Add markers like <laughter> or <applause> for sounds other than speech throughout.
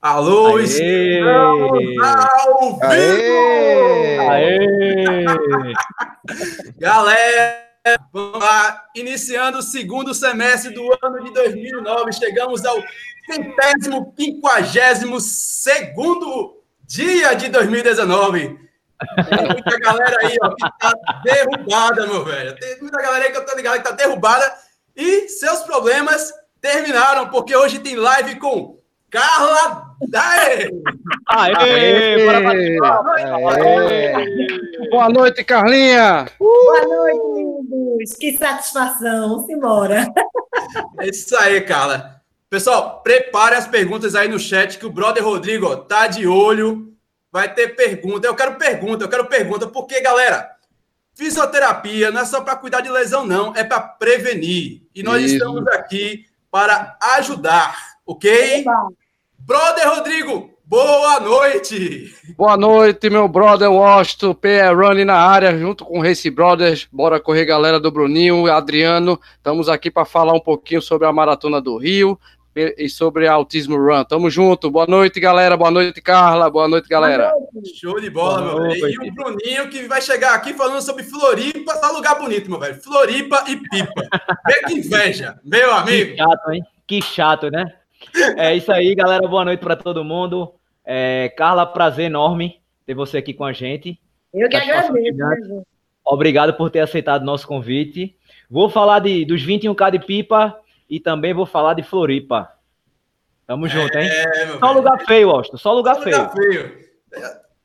Alô, Aê! estamos ao vivo! Aê! <laughs> Galera, vamos lá, iniciando o segundo semestre do ano de 2009, chegamos ao centésimo, quinquagésimo segundo dia de 2019. Tem muita galera aí ó, que tá derrubada, meu velho. Tem muita galera aí que eu tô ligado que tá derrubada e seus problemas terminaram, porque hoje tem live com Carla Dae! Aê, Aê, Aê. Boa noite, Carlinha! Uh! Boa noite, lindos! Que satisfação! Vamos embora! É isso aí, Carla. Pessoal, prepare as perguntas aí no chat que o brother Rodrigo tá de olho. Vai ter pergunta. Eu quero pergunta, eu quero pergunta, porque, galera, fisioterapia não é só para cuidar de lesão, não, é para prevenir. E nós Isso. estamos aqui para ajudar, ok? Brother Rodrigo, boa noite! Boa noite, meu brother Washington, PR Running na área, junto com o Race Brothers. Bora correr, galera do Bruninho Adriano. Estamos aqui para falar um pouquinho sobre a Maratona do Rio e sobre Autismo Run. Tamo junto. Boa noite, galera. Boa noite, Carla. Boa noite, galera. Show de bola, Boa meu velho. E o Bruninho que vai chegar aqui falando sobre Floripa, tá lugar bonito, meu velho. Floripa e Pipa. <laughs> Vê que inveja, meu amigo. Que chato, hein? Que chato, né? É isso aí, galera. Boa noite para todo mundo. É, Carla, prazer enorme ter você aqui com a gente. Eu que agradeço. Obrigado por ter aceitado nosso convite. Vou falar de, dos 21K de pipa e também vou falar de Floripa. Tamo é, junto, hein? Só lugar feio, Austin. Só lugar Só feio. Lugar feio.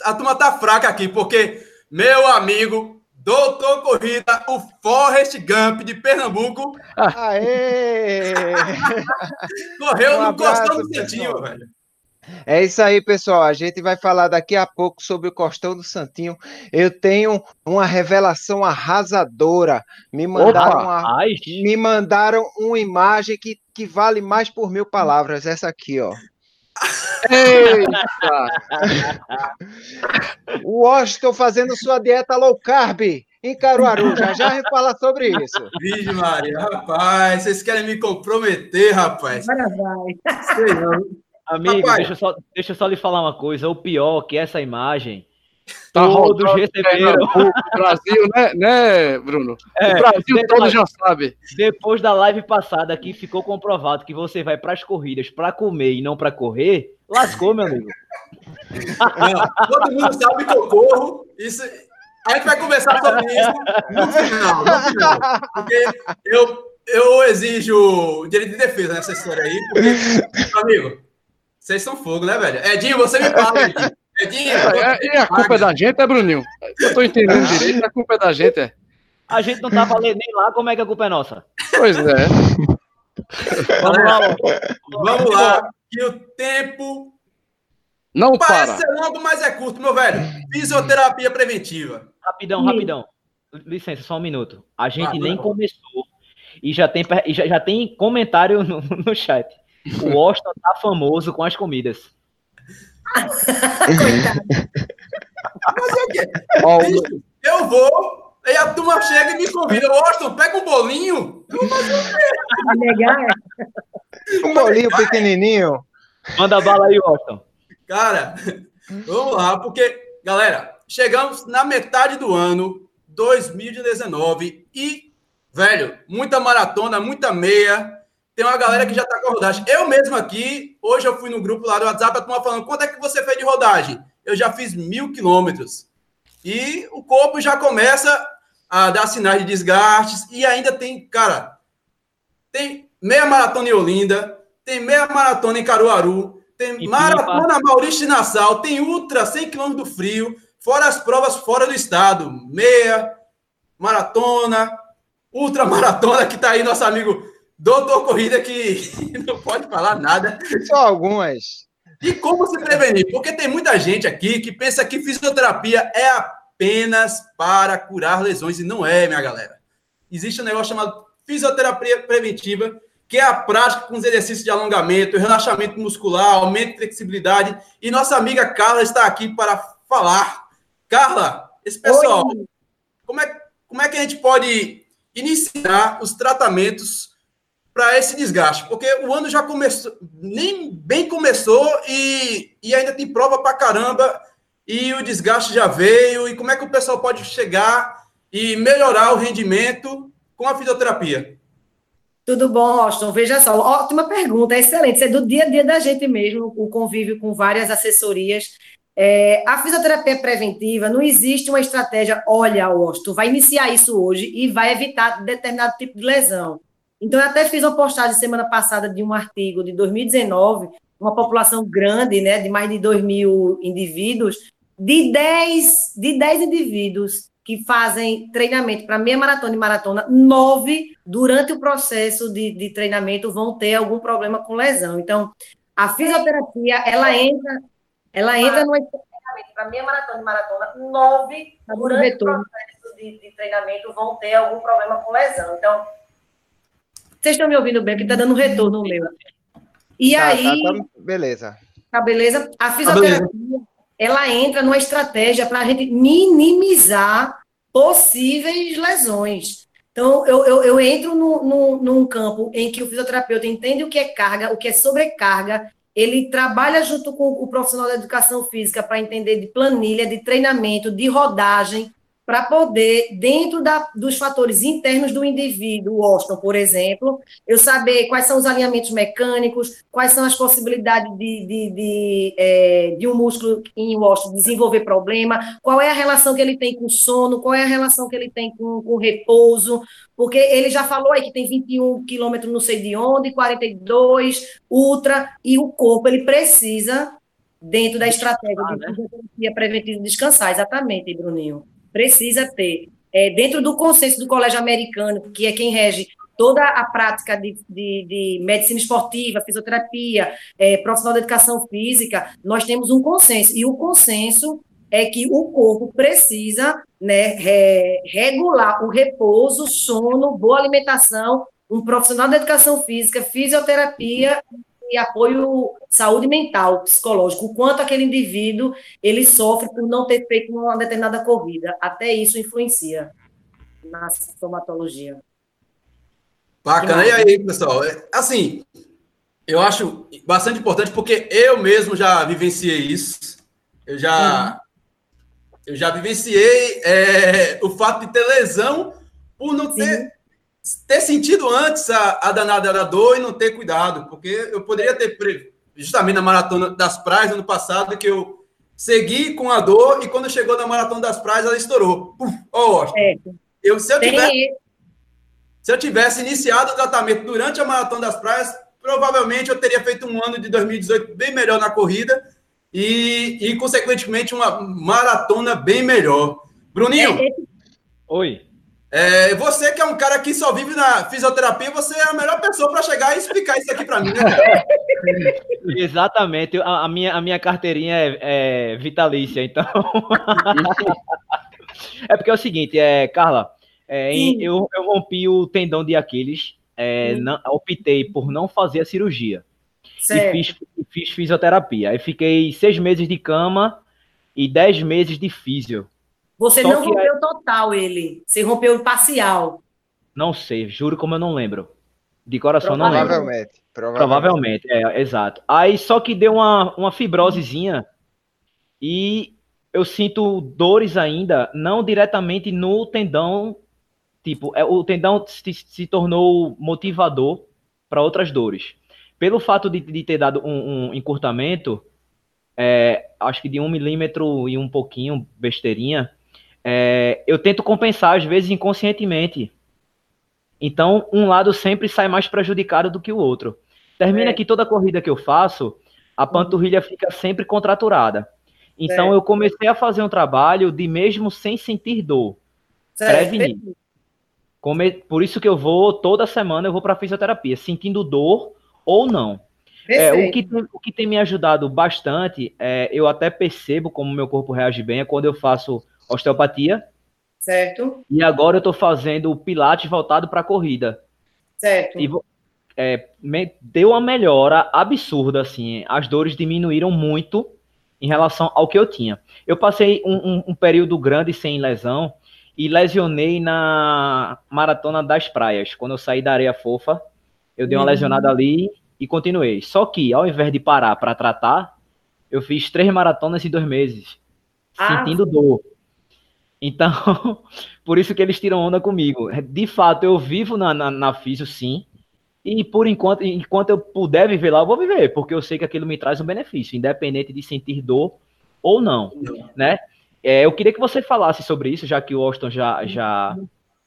A turma tá fraca aqui, porque meu amigo, doutor Corrida, o Forrest Gump de Pernambuco. Aê! Correu um no Costão do Santinho, velho. É isso aí, pessoal. A gente vai falar daqui a pouco sobre o Costão do Santinho. Eu tenho uma revelação arrasadora. Me mandaram, uma, me mandaram uma imagem que, que vale mais por mil palavras. Essa aqui, ó. <laughs> Eita! Washington fazendo sua dieta low carb em Caruaru. Já já a gente fala sobre isso. Vídeo, Maria. Rapaz, vocês querem me comprometer, rapaz? Agora vai. Sei não. Amigo, deixa eu, só, deixa eu só lhe falar uma coisa. O pior que essa imagem. Tá todos receberam. O Brasil, né, né, Bruno? É, o Brasil todo já sabe. Depois da live passada aqui, ficou comprovado que você vai para as corridas para comer e não para correr. Lascou, meu amigo. Não, todo mundo sabe que eu corro. Isso, a gente vai conversar sobre isso no final, no final. Porque eu, eu exijo direito de defesa nessa história aí. Porque, amigo, vocês são fogo, né, velho? Edinho, você me fala, Edinho. <laughs> Edinho, é, e a culpa é da gente, é, Bruninho? Eu tô entendendo direito, a culpa é da gente, é. A gente não tava lendo nem lá, como é que a culpa é nossa? Pois é. Vamos lá, vamos lá, que o tempo não parece para. ser longo, mas é curto, meu velho. Fisioterapia preventiva. Rapidão, rapidão. Licença, só um minuto. A gente nem começou e já tem, já, já tem comentário no, no chat. O Washington tá famoso com as comidas. Mas é que, eu vou, aí a turma chega e me convida. Washington, pega um bolinho. Eu vou fazer o Um bolinho pequenininho. Manda bala aí, Washington. Cara, vamos lá, porque, galera, chegamos na metade do ano 2019 e, velho, muita maratona, muita meia tem uma galera que já está com a rodagem. Eu mesmo aqui, hoje eu fui no grupo lá do WhatsApp, a turma falando, quanto é que você fez de rodagem? Eu já fiz mil quilômetros. E o corpo já começa a dar sinais de desgastes. E ainda tem, cara, tem meia maratona em Olinda, tem meia maratona em Caruaru, tem e maratona. Maurício Nassau, tem ultra 100 km do frio, fora as provas fora do estado, meia, maratona, ultra maratona, que está aí nosso amigo Doutor Corrida que <laughs> não pode falar nada. Só algumas. E como se prevenir? Porque tem muita gente aqui que pensa que fisioterapia é apenas para curar lesões e não é, minha galera. Existe um negócio chamado fisioterapia preventiva, que é a prática com os exercícios de alongamento, relaxamento muscular, aumento de flexibilidade. E nossa amiga Carla está aqui para falar. Carla, esse pessoal, como é, como é que a gente pode iniciar os tratamentos para esse desgaste? Porque o ano já começou, nem bem começou e, e ainda tem prova para caramba e o desgaste já veio. E como é que o pessoal pode chegar e melhorar o rendimento com a fisioterapia? Tudo bom, Austin? Veja só, ótima pergunta, excelente. Isso é do dia a dia da gente mesmo, o convívio com várias assessorias. É, a fisioterapia preventiva, não existe uma estratégia, olha, Austin, vai iniciar isso hoje e vai evitar determinado tipo de lesão. Então, eu até fiz uma postagem semana passada de um artigo de 2019, uma população grande, né, de mais de 2 mil indivíduos, de 10, de 10 indivíduos que fazem treinamento para meia maratona e maratona, nove, durante o processo de, de treinamento, vão ter algum problema com lesão. Então, a fisioterapia, ela entra, ela entra no para meia maratona e maratona, nove, tá durante o processo de, de, treinamento, vão ter algum problema com lesão. Então, vocês estão me ouvindo bem, porque está dando retorno no meu. E tá, aí... Tá, tá, beleza. Tá beleza? A fisioterapia... Tá beleza ela entra numa estratégia para a gente minimizar possíveis lesões. Então, eu, eu, eu entro no, no, num campo em que o fisioterapeuta entende o que é carga, o que é sobrecarga, ele trabalha junto com o profissional da educação física para entender de planilha, de treinamento, de rodagem, para poder, dentro da, dos fatores internos do indivíduo, o Austin, por exemplo, eu saber quais são os alinhamentos mecânicos, quais são as possibilidades de, de, de, é, de um músculo em Austin desenvolver problema, qual é a relação que ele tem com o sono, qual é a relação que ele tem com, com o repouso, porque ele já falou aí que tem 21 quilômetros não sei de onde, 42, ultra, e o corpo, ele precisa, dentro da estratégia de né? preventiva, descansar, exatamente, Bruninho precisa ter, é, dentro do consenso do Colégio Americano, que é quem rege toda a prática de, de, de medicina esportiva, fisioterapia, é, profissional da educação física, nós temos um consenso. E o consenso é que o corpo precisa né, re, regular o repouso, sono, boa alimentação, um profissional da educação física, fisioterapia e apoio saúde mental, psicológico, o quanto aquele indivíduo ele sofre por não ter feito uma determinada corrida. Até isso influencia na somatologia. Bacana. E aí, pessoal? É, assim, eu acho bastante importante porque eu mesmo já vivenciei isso. Eu já, uhum. eu já vivenciei é, o fato de ter lesão por não ter ter sentido antes a, a danada da dor e não ter cuidado, porque eu poderia ter, justamente na maratona das praias ano passado, que eu segui com a dor e quando chegou na maratona das praias ela estourou. Ó, oh, é. eu, se, eu tivesse, se eu tivesse iniciado o tratamento durante a maratona das praias, provavelmente eu teria feito um ano de 2018 bem melhor na corrida e, e consequentemente, uma maratona bem melhor. Bruninho. É, é... Oi. É, você que é um cara que só vive na fisioterapia, você é a melhor pessoa para chegar e explicar isso aqui para mim, né, cara? <laughs> Exatamente. A, a, minha, a minha carteirinha é, é vitalícia, então. <laughs> é porque é o seguinte, é, Carla, é, eu, eu rompi o tendão de Aquiles, é, não, optei por não fazer a cirurgia. Certo. E fiz, fiz fisioterapia. Aí fiquei seis meses de cama e dez meses de físio. Você Só não rompeu é... total ele, você rompeu parcial. Não sei, juro como eu não lembro. De coração não lembro. Provavelmente. Provavelmente, é, exato. Aí só que deu uma, uma fibrosezinha e eu sinto dores ainda, não diretamente no tendão. Tipo, é, o tendão se, se tornou motivador para outras dores. Pelo fato de, de ter dado um, um encurtamento, é, acho que de um milímetro e um pouquinho, besteirinha, é, eu tento compensar, às vezes, inconscientemente. Então, um lado sempre sai mais prejudicado do que o outro. Termina é. que toda corrida que eu faço, a panturrilha fica sempre contraturada. Então, é. eu comecei a fazer um trabalho de mesmo sem sentir dor. Prevenir. Come... Por isso que eu vou, toda semana, eu vou para fisioterapia, sentindo dor ou não. É, o, que tem, o que tem me ajudado bastante, é, eu até percebo como meu corpo reage bem, é quando eu faço osteopatia. Certo. E agora eu estou fazendo o pilates voltado para corrida. Certo. E é, me, deu uma melhora absurda, assim. As dores diminuíram muito em relação ao que eu tinha. Eu passei um, um, um período grande sem lesão e lesionei na maratona das praias, quando eu saí da areia fofa. Eu dei uma uhum. lesionada ali e continuei. Só que, ao invés de parar para tratar, eu fiz três maratonas em dois meses, ah. sentindo dor. Então, <laughs> por isso que eles tiram onda comigo. De fato, eu vivo na, na, na físio, sim. E por enquanto, enquanto eu puder viver lá, eu vou viver, porque eu sei que aquilo me traz um benefício, independente de sentir dor ou não, né? É, eu queria que você falasse sobre isso, já que o Austin já, já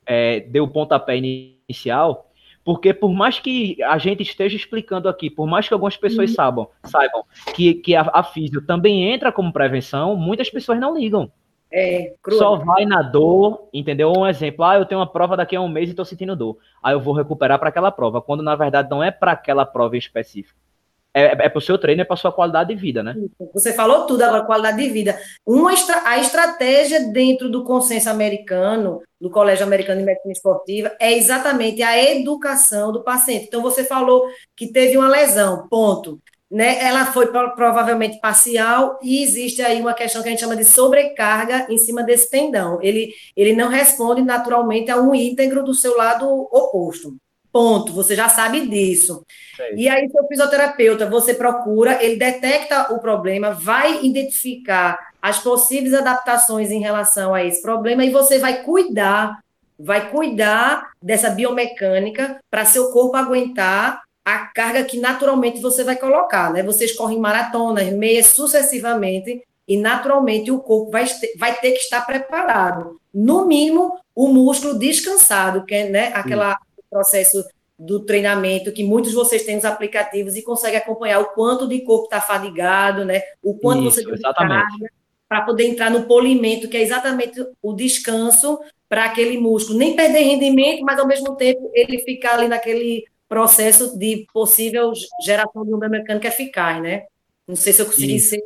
é, deu o pontapé inicial, porque por mais que a gente esteja explicando aqui, por mais que algumas pessoas uhum. saibam, saibam que, que a, a físio também entra como prevenção, muitas pessoas não ligam. É, Só vai na dor, entendeu? Um exemplo, ah, eu tenho uma prova daqui a um mês e estou sentindo dor. Aí eu vou recuperar para aquela prova, quando na verdade não é para aquela prova em específico. É, é para o seu treino, é para sua qualidade de vida, né? Você falou tudo agora, qualidade de vida. Uma estra a estratégia dentro do consenso americano, do Colégio Americano de Medicina Esportiva, é exatamente a educação do paciente. Então, você falou que teve uma lesão, ponto né, ela foi provavelmente parcial e existe aí uma questão que a gente chama de sobrecarga em cima desse tendão. Ele, ele não responde naturalmente a um íntegro do seu lado oposto. Ponto. Você já sabe disso. É e aí, seu fisioterapeuta, você procura, ele detecta o problema, vai identificar as possíveis adaptações em relação a esse problema e você vai cuidar, vai cuidar dessa biomecânica para seu corpo aguentar a carga que naturalmente você vai colocar, né? Vocês correm maratonas, meias sucessivamente e naturalmente o corpo vai, vai ter que estar preparado. No mínimo, o músculo descansado, que é né, aquela processo do treinamento que muitos de vocês têm nos aplicativos e conseguem acompanhar o quanto de corpo está fadigado, né? O quanto Isso, você tem carga para poder entrar no polimento, que é exatamente o descanso para aquele músculo, nem perder rendimento, mas ao mesmo tempo ele ficar ali naquele processo de possível geração de onda mecânica eficaz, né? Não sei se eu consegui ser,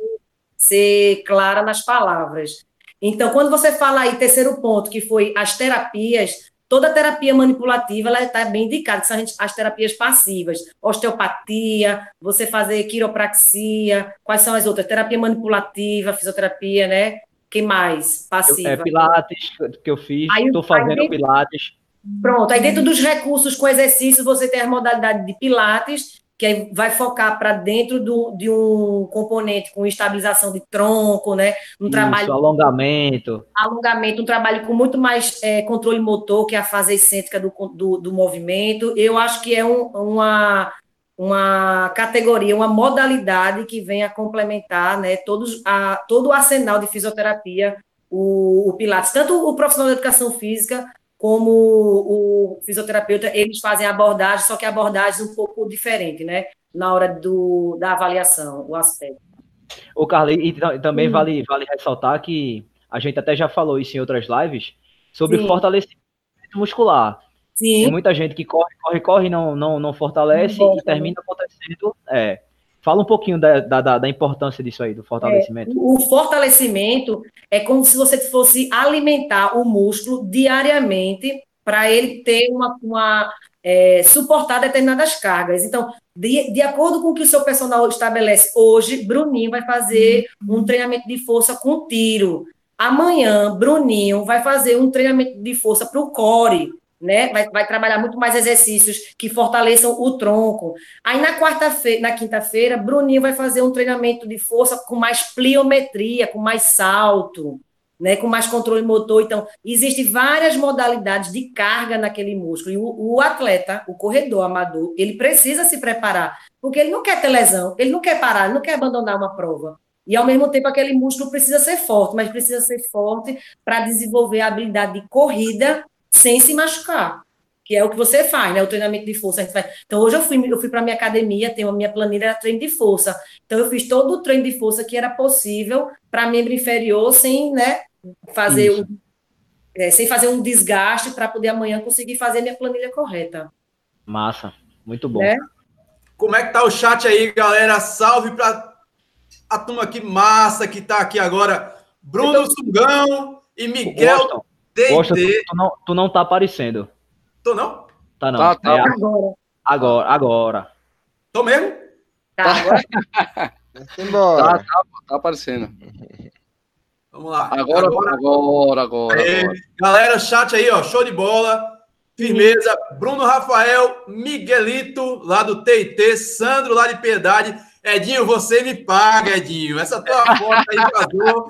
ser clara nas palavras. Então, quando você fala aí, terceiro ponto, que foi as terapias, toda terapia manipulativa ela está bem indicada, que são as terapias passivas, osteopatia, você fazer quiropraxia, quais são as outras? Terapia manipulativa, fisioterapia, né? que mais? Passiva. é Pilates que eu fiz, estou fazendo Pilates. Pronto, aí dentro dos recursos com exercício, você tem a modalidade de Pilates, que vai focar para dentro do, de um componente com estabilização de tronco, né? Um Isso, trabalho. Alongamento. Alongamento, um trabalho com muito mais é, controle motor, que é a fase excêntrica do, do, do movimento. Eu acho que é um, uma, uma categoria, uma modalidade que vem a complementar né, todos, a, todo o arsenal de fisioterapia, o, o Pilates. Tanto o profissional de educação física como o fisioterapeuta, eles fazem a abordagem, só que a abordagem é um pouco diferente, né? Na hora do, da avaliação, o aspecto. O Carly, e também hum. vale, vale ressaltar que a gente até já falou isso em outras lives, sobre Sim. fortalecimento muscular. Sim. Tem muita gente que corre, corre, corre, não, não, não fortalece não e termina acontecendo. É, Fala um pouquinho da, da, da, importância disso aí, do fortalecimento. É, o fortalecimento é como se você fosse alimentar o músculo diariamente para ele ter uma, uma é, suportar determinadas cargas. Então, de, de acordo com o que o seu personal estabelece hoje, Bruninho vai fazer um treinamento de força com tiro. Amanhã, Bruninho vai fazer um treinamento de força para o core né? Vai, vai trabalhar muito mais exercícios que fortaleçam o tronco. Aí na quarta-feira, na quinta-feira, Bruninho vai fazer um treinamento de força com mais pliometria, com mais salto, né? Com mais controle motor. Então, existem várias modalidades de carga naquele músculo. E o, o atleta, o corredor amador, ele precisa se preparar, porque ele não quer ter lesão, ele não quer parar, ele não quer abandonar uma prova. E ao mesmo tempo aquele músculo precisa ser forte, mas precisa ser forte para desenvolver a habilidade de corrida sem se machucar, que é o que você faz, né? O treinamento de força. A gente faz. Então, hoje eu fui, eu fui para minha academia, tenho a minha planilha era treino de força. Então, eu fiz todo o treino de força que era possível para membro inferior, sem, né, fazer um, é, sem fazer um desgaste para poder amanhã conseguir fazer minha planilha correta. Massa, muito bom. É? Como é que tá o chat aí, galera? Salve para a turma aqui massa que tá aqui agora. Bruno tô... Sungão e Miguel Poxa, tu, tu, não, tu não tá aparecendo. Tô não? Tá não. Tá, tá. É, agora. Agora, agora. Tô mesmo? Tá, agora. Embora. Tá, tá, tá aparecendo. Vamos lá. Agora, agora, agora. agora, agora. Galera, chat aí, ó, show de bola. Firmeza. Bruno Rafael, Miguelito, lá do TIT, Sandro, lá de Piedade. Edinho, você me paga, Edinho. Essa tua foto aí vazou.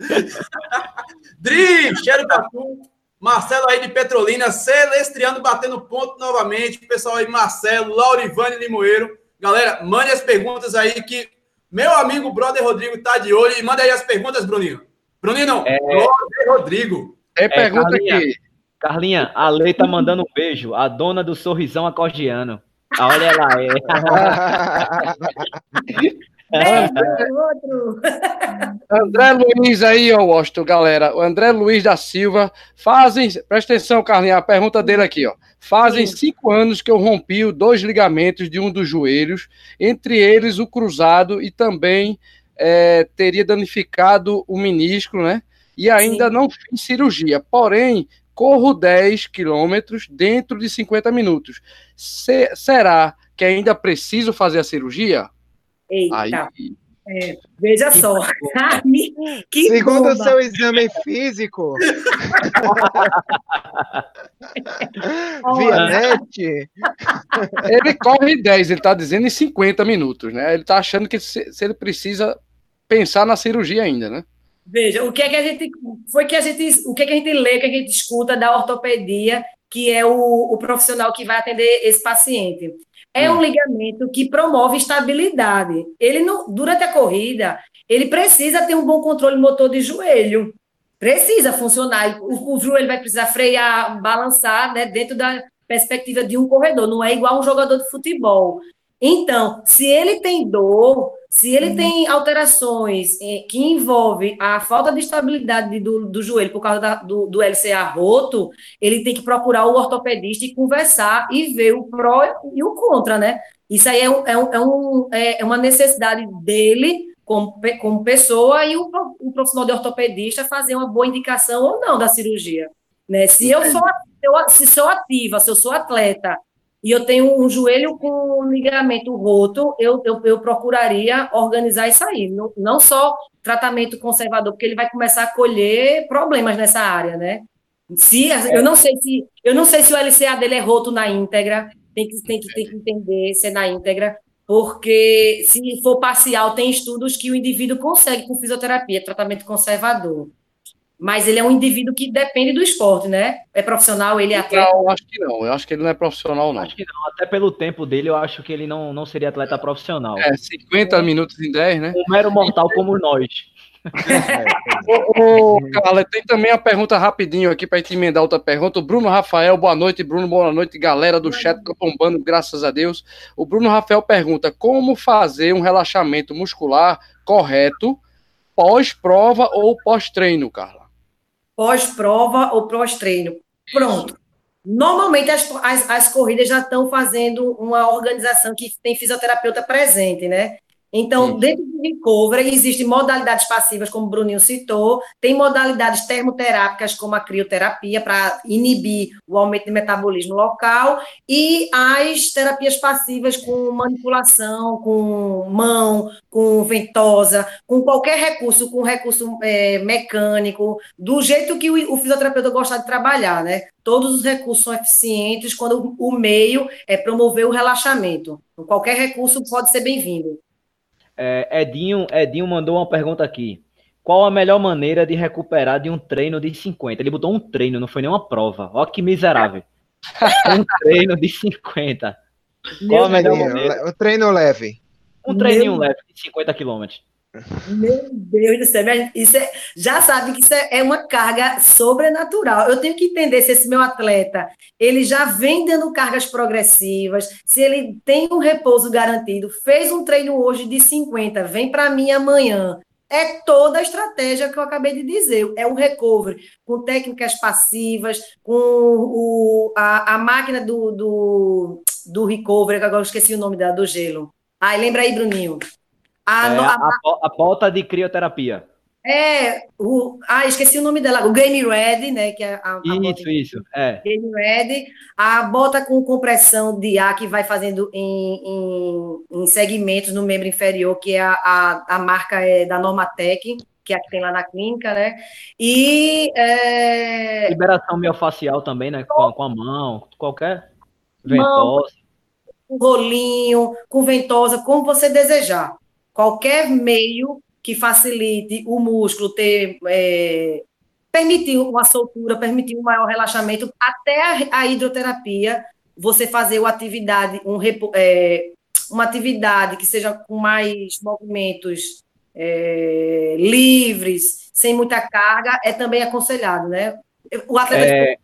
<laughs> Dri, cheiro tu. Marcelo aí de Petrolina, Celestriano batendo ponto novamente. Pessoal aí, Marcelo, Laurivane Limoeiro. Galera, mande as perguntas aí que meu amigo brother Rodrigo tá de olho. E manda aí as perguntas, Bruninho. Bruninho não, é... brother Rodrigo. Pergunta é, Carlinha, aqui. Carlinha, a Lei tá mandando um beijo. A dona do sorrisão acordiano. Ah, olha ela <laughs> aí. <laughs> André Luiz aí, ó, Washington, galera. O André Luiz da Silva. Fazem. Presta atenção, Carlinhos, a pergunta dele aqui, ó. Fazem Sim. cinco anos que eu rompi os dois ligamentos de um dos joelhos, entre eles o cruzado, e também é, teria danificado o menisco, né? E ainda Sim. não fiz cirurgia. Porém, corro 10 quilômetros dentro de 50 minutos. Se, será que ainda preciso fazer a cirurgia? Eita. Aí... É, veja só, <laughs> que Segundo o seu exame físico, <laughs> via net, ele corre 10, ele está dizendo em 50 minutos, né? Ele está achando que se, se, ele precisa pensar na cirurgia ainda, né? Veja, o que é que a gente foi que a gente, o que é que a gente lê, o que, é que a gente escuta da ortopedia, que é o, o profissional que vai atender esse paciente. É um hum. ligamento que promove estabilidade. Ele não, durante a corrida, ele precisa ter um bom controle motor de joelho. Precisa funcionar. O, o joelho vai precisar frear, balançar, né, dentro da perspectiva de um corredor. Não é igual um jogador de futebol. Então, se ele tem dor, se ele uhum. tem alterações eh, que envolvem a falta de estabilidade do, do joelho por causa da, do, do LCA roto, ele tem que procurar o ortopedista e conversar e ver o pró e o contra, né? Isso aí é, um, é, um, é, é, é uma necessidade dele como, como pessoa e o, o profissional de ortopedista fazer uma boa indicação ou não da cirurgia. Né? Se eu sou, eu, se sou ativa, se eu sou atleta e eu tenho um joelho com ligamento roto, eu, eu, eu procuraria organizar isso aí. Não, não só tratamento conservador, porque ele vai começar a colher problemas nessa área, né? Se, eu não sei se eu não sei se o LCA dele é roto na íntegra, tem que, tem que, tem que entender se é na íntegra, porque se for parcial, tem estudos que o indivíduo consegue com fisioterapia, tratamento conservador mas ele é um indivíduo que depende do esporte, né? É profissional, ele é atleta? Não, acho que não. Eu acho que ele não é profissional, não. Acho que não. Até pelo tempo dele, eu acho que ele não, não seria atleta profissional. É, 50 é. minutos em 10, né? Um mero mortal como nós. <laughs> ô, ô, Carla, tem também uma pergunta rapidinho aqui para gente emendar outra pergunta. O Bruno Rafael, boa noite, Bruno, boa noite, galera do chat tá bombando, graças a Deus. O Bruno Rafael pergunta: como fazer um relaxamento muscular correto pós-prova ou pós-treino, Carla? Pós-prova ou pós-treino. Pronto. Normalmente as, as, as corridas já estão fazendo uma organização que tem fisioterapeuta presente, né? Então, Sim. dentro do recovery, existem modalidades passivas, como o Bruninho citou, tem modalidades termoterápicas, como a crioterapia, para inibir o aumento de metabolismo local, e as terapias passivas com manipulação, com mão, com ventosa, com qualquer recurso, com recurso é, mecânico, do jeito que o, o fisioterapeuta gosta de trabalhar, né? Todos os recursos são eficientes quando o meio é promover o relaxamento. Qualquer recurso pode ser bem-vindo. É, Edinho, Edinho mandou uma pergunta aqui. Qual a melhor maneira de recuperar de um treino de 50? Ele botou um treino, não foi nenhuma prova. Olha que miserável. <laughs> um treino de 50. Qual a melhor maneira? O treino leve. Um treininho Meu... leve de 50 quilômetros. Meu Deus do céu, isso é, já sabe que isso é, é uma carga sobrenatural. Eu tenho que entender se esse meu atleta ele já vem dando cargas progressivas, se ele tem um repouso garantido, fez um treino hoje de 50, vem para mim amanhã. É toda a estratégia que eu acabei de dizer. É um recovery com técnicas passivas, com o, a, a máquina do, do, do recovery, agora eu esqueci o nome da, do gelo. Ai, lembra aí, Bruninho. A, é, a, a, bota de crioterapia. É, o, ah, esqueci o nome dela, o Game Ready, né? Que é a, isso, de, isso, é. Game Ready, a bota com compressão de ar que vai fazendo em, em, em segmentos no membro inferior, que é a, a, marca é da Normatec, que é a que tem lá na clínica, né? E. É... Liberação miofascial também, né? Com, com a mão, qualquer ventosa. Com rolinho, com ventosa, como você desejar. Qualquer meio que facilite o músculo ter. É, permitir uma soltura, permitir um maior relaxamento, até a, hidroterapia, você fazer uma atividade, um, é, uma atividade que seja com mais movimentos é, livres, sem muita carga, é também aconselhado, né? O atleta. É...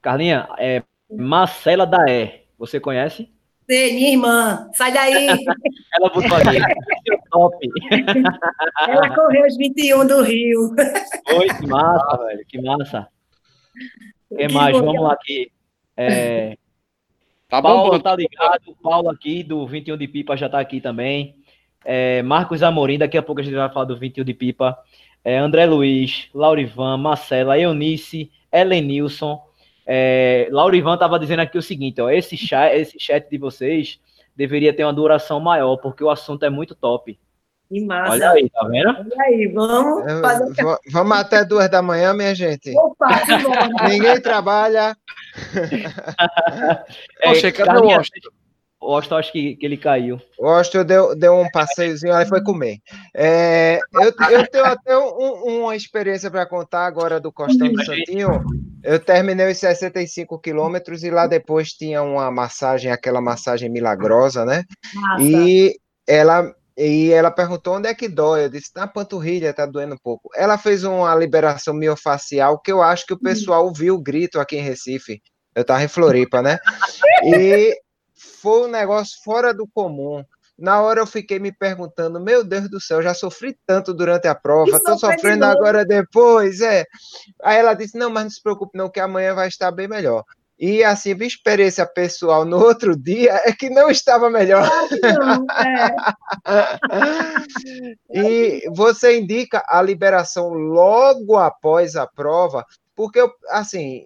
Carlinha, é Marcela Daé, você conhece? Sei, minha irmã, sai daí. <laughs> Ela botou aqui, top. Ela correu os 21 do Rio. Oi, que massa, velho, que massa. O que mais? Vamos lá aqui. É, Tá Paulo bom, tá ligado, Paulo aqui do 21 de Pipa já tá aqui também. É, Marcos Amorim, daqui a pouco a gente vai falar do 21 de Pipa. É, André Luiz, Laurivan, Marcela, Eunice, Helenilson. É, Laurivan tava dizendo aqui o seguinte, ó, esse chat, esse chat de vocês deveria ter uma duração maior, porque o assunto é muito top. Que massa. Olha aí, tá vendo? Olha aí, vamos fazer... Vamos até duas da manhã, minha gente. Opa, Ninguém trabalha. <laughs> é, Poxa, cadê o Austin? O Austin, acho que, que ele caiu. O Austin deu, deu um passeiozinho, aí foi comer. É, eu, eu tenho até um, uma experiência para contar agora do Costão do Santinho. Eu terminei os 65 quilômetros e lá depois tinha uma massagem, aquela massagem milagrosa, né? Nossa. E ela e ela perguntou onde é que dói. Eu disse, na panturrilha, tá doendo um pouco. Ela fez uma liberação miofacial que eu acho que o hum. pessoal ouviu o grito aqui em Recife. Eu tava em Floripa, né? E foi um negócio fora do comum. Na hora eu fiquei me perguntando, meu Deus do céu, já sofri tanto durante a prova, estou sofrendo agora depois, é. Aí ela disse, não, mas não se preocupe não, que amanhã vai estar bem melhor. E assim, a experiência pessoal no outro dia é que não estava melhor. Não, é. <laughs> e você indica a liberação logo após a prova, porque assim,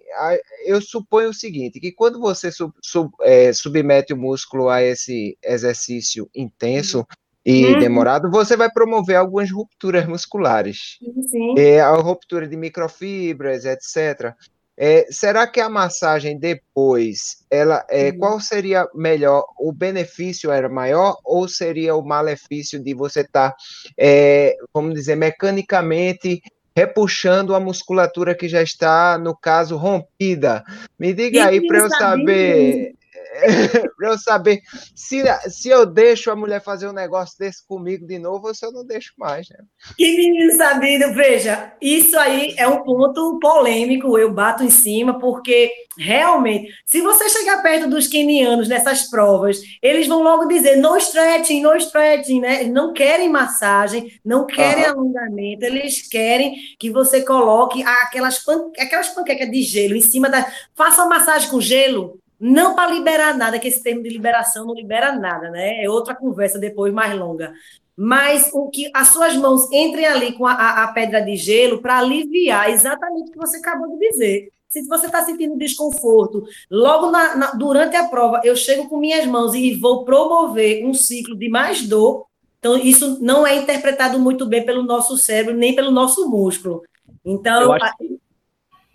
eu suponho o seguinte, que quando você sub, sub, é, submete o músculo a esse exercício intenso, uhum. e uhum. demorado, você vai promover algumas rupturas musculares. Sim. É, a ruptura de microfibras, etc. É, será que a massagem depois, ela, é, uhum. qual seria melhor? O benefício era maior ou seria o malefício de você estar, tá, é, vamos dizer, mecanicamente repuxando a musculatura que já está, no caso, rompida? Me diga aí para eu saber. <laughs> para eu saber se, se eu deixo a mulher fazer um negócio desse comigo de novo ou se eu não deixo mais, né? Que menino sabido, veja, isso aí é um ponto polêmico, eu bato em cima, porque realmente, se você chegar perto dos quenianos nessas provas, eles vão logo dizer no stretching, no stretching, né? Eles não querem massagem, não querem uhum. alongamento, eles querem que você coloque aquelas, pan aquelas panquecas de gelo em cima da. Faça uma massagem com gelo, não para liberar nada, que esse termo de liberação não libera nada, né? É outra conversa depois mais longa. Mas o que as suas mãos entrem ali com a, a, a pedra de gelo para aliviar exatamente o que você acabou de dizer. Se você está sentindo desconforto, logo na, na, durante a prova, eu chego com minhas mãos e vou promover um ciclo de mais dor. Então, isso não é interpretado muito bem pelo nosso cérebro, nem pelo nosso músculo. Então, que...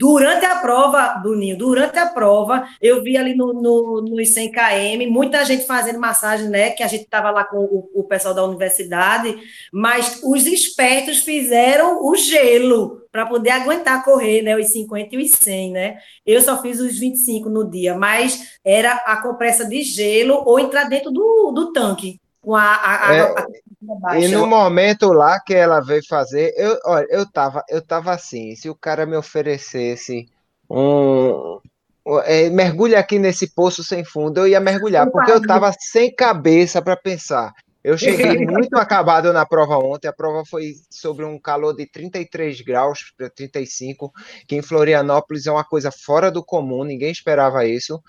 Durante a prova, Bruninho, durante a prova, eu vi ali no, no, nos 100 km, muita gente fazendo massagem, né? Que a gente estava lá com o, o, pessoal da universidade, mas os espertos fizeram o gelo para poder aguentar correr, né? Os 50 e os 100, né? Eu só fiz os 25 no dia, mas era a compressa de gelo ou entrar dentro do, do tanque com a, a, é, a, E no momento lá que ela veio fazer, eu, olha, eu tava, eu tava assim, se o cara me oferecesse um, é, mergulha aqui nesse poço sem fundo, eu ia mergulhar, porque eu tava sem cabeça para pensar. Eu cheguei <laughs> muito acabado na prova ontem. A prova foi sobre um calor de 33 graus para 35, que em Florianópolis é uma coisa fora do comum, ninguém esperava isso.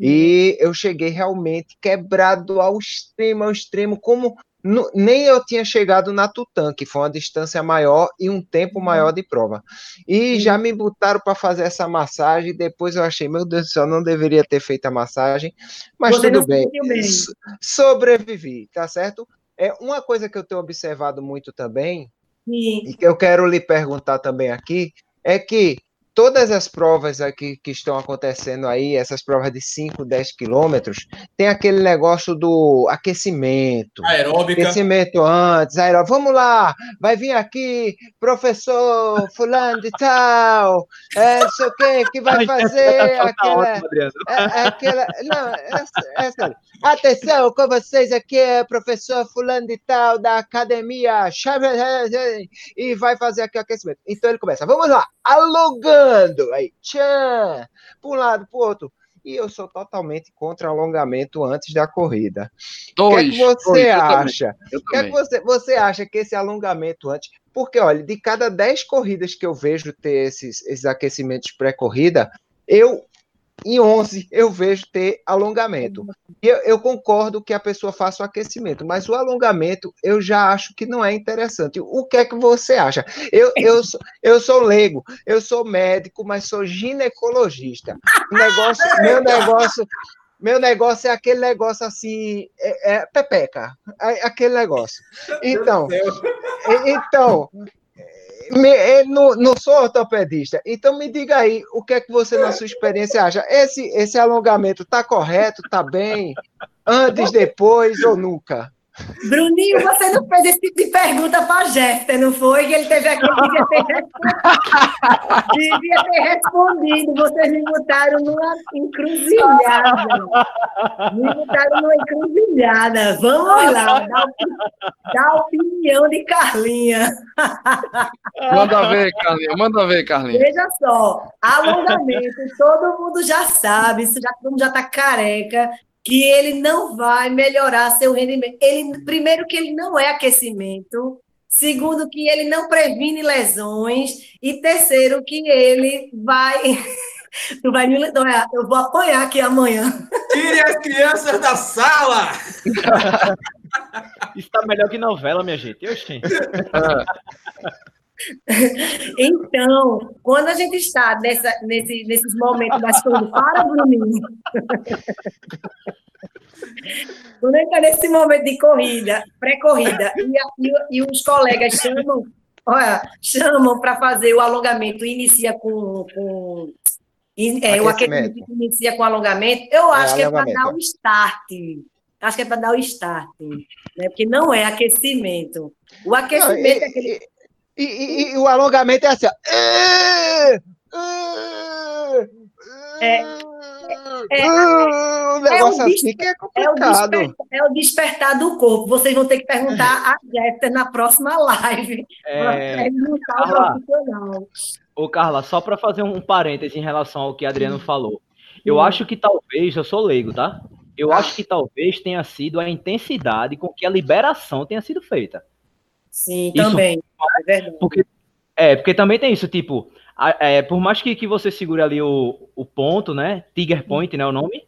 E eu cheguei realmente quebrado ao extremo, ao extremo, como no, nem eu tinha chegado na Tutã, que foi uma distância maior e um tempo uhum. maior de prova. E já me botaram para fazer essa massagem. Depois eu achei, meu Deus do céu, não deveria ter feito a massagem, mas Você tudo bem. bem. Sobrevivi, tá certo? É uma coisa que eu tenho observado muito também, Sim. e que eu quero lhe perguntar também aqui, é que todas as provas aqui que estão acontecendo aí, essas provas de 5, 10 quilômetros, tem aquele negócio do aquecimento. Aeróbica. Aquecimento antes, aeróbica. Vamos lá, vai vir aqui professor fulano de tal, é, não sei o quê, que vai fazer aquela... É, é, aquela não, é, é sério. Atenção, com vocês aqui é professor fulano de tal, da academia, e vai fazer aqui o aquecimento. Então ele começa, vamos lá, alongando, aí, tchan, para um lado, para o outro. E eu sou totalmente contra alongamento antes da corrida. O que, é que você dois, acha? O que é que você, você acha que esse alongamento antes. Porque, olha, de cada 10 corridas que eu vejo ter esses, esses aquecimentos pré-corrida, eu em 11 eu vejo ter alongamento. Eu, eu, concordo que a pessoa faça o aquecimento, mas o alongamento eu já acho que não é interessante. O que é que você acha? Eu, eu, eu sou leigo, eu sou médico, mas sou ginecologista. negócio, meu <laughs> negócio, meu negócio é aquele negócio assim, é, é pepeca, é, aquele negócio. Então, então, me, não, não sou ortopedista, então me diga aí, o que é que você, na sua experiência, acha? Esse, esse alongamento está correto, está bem? Antes, depois ou nunca? Bruninho, você não fez esse tipo de pergunta para Jéssica, não foi? Que ele teve aqui, devia ter, devia ter respondido. Vocês me botaram numa encruzilhada. Me botaram numa encruzilhada. Vamos lá, dá, opinião de Carlinha. Manda ver, Carlinha, manda ver, Carlinha. Veja só, alongamento, todo mundo já sabe, isso já, todo mundo já está careca que ele não vai melhorar seu rendimento. Ele, primeiro, que ele não é aquecimento. Segundo, que ele não previne lesões. E terceiro, que ele vai. <laughs> Tu vai me Eu vou apanhar aqui amanhã. Tire as crianças da sala! <laughs> Está melhor que novela, minha gente. Oxi. <laughs> Então, quando a gente está nessa, nesse, nesses momentos das coisas, para, Bruninho. <laughs> Quando está nesse momento de corrida, pré-corrida, e, e, e, os colegas chamam, olha, chamam para fazer o alongamento, inicia com, com é, o aquecimento inicia com alongamento, eu é, acho é, que é para dar o start. Acho que é para dar o start, né? porque não é aquecimento. O aquecimento não, e, é aquele. E, e, e, o alongamento é assim, ó. É, é, é, um negócio é assim que é complicado. É o, despertar, é o, despertar, do corpo. Vocês vão ter que perguntar a Jéssica na próxima live. É... Carla, ô, Carla, só para fazer um parêntese em relação ao que Adriano falou. Eu hum. acho que talvez, eu sou leigo, tá? Eu ah. acho que talvez tenha sido a intensidade com que a liberação tenha sido feita. Sim, isso, também. É. Porque, é, porque também tem isso, tipo, é, por mais que, que você segure ali o, o ponto, né? Tiger Point, né? O nome.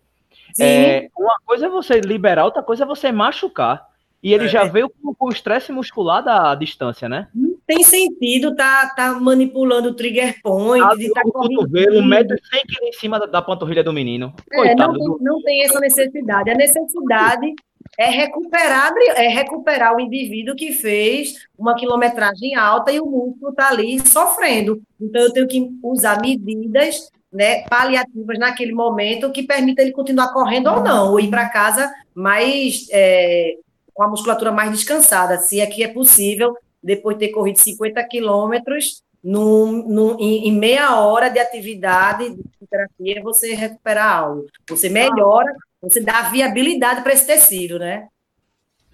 É, uma coisa é você liberar, outra coisa é você machucar. E ele é. já veio com, com o estresse muscular da distância, né? Não tem sentido tá, tá manipulando o trigger point. Ah, tá o cotovelo, um metro e cem em cima da, da panturrilha do menino. É, não, tem, não tem essa necessidade. A necessidade é recuperar, é recuperar o indivíduo que fez uma quilometragem alta e o músculo está ali sofrendo. Então, eu tenho que usar medidas né, paliativas naquele momento que permita ele continuar correndo ou não, ou ir para casa mais é, com a musculatura mais descansada, se aqui é possível, depois de ter corrido 50 quilômetros, em, em, meia hora de atividade de terapia, você recuperar algo. Você melhora você dá viabilidade para esse tecido, né?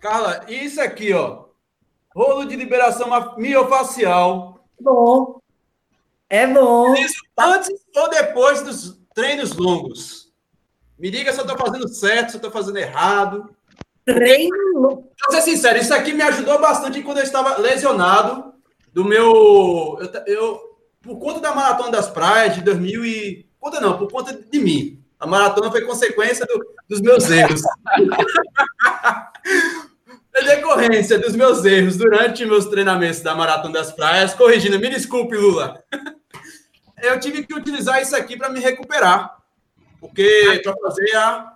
Carla, isso aqui, ó. Rolo de liberação miofacial. Bom. É bom. Isso antes ou depois dos treinos longos? Me diga se eu estou fazendo certo, se eu estou fazendo errado. Treino longo. Vou ser sincero, isso aqui me ajudou bastante quando eu estava lesionado do meu. Eu, eu por conta da Maratona das Praias de 2000 e. Conta não, por conta de mim. A maratona foi consequência do, dos meus erros. em <laughs> decorrência dos meus erros durante meus treinamentos da Maratona das Praias, corrigindo, me desculpe, Lula. <laughs> Eu tive que utilizar isso aqui para me recuperar. Porque para fazer a,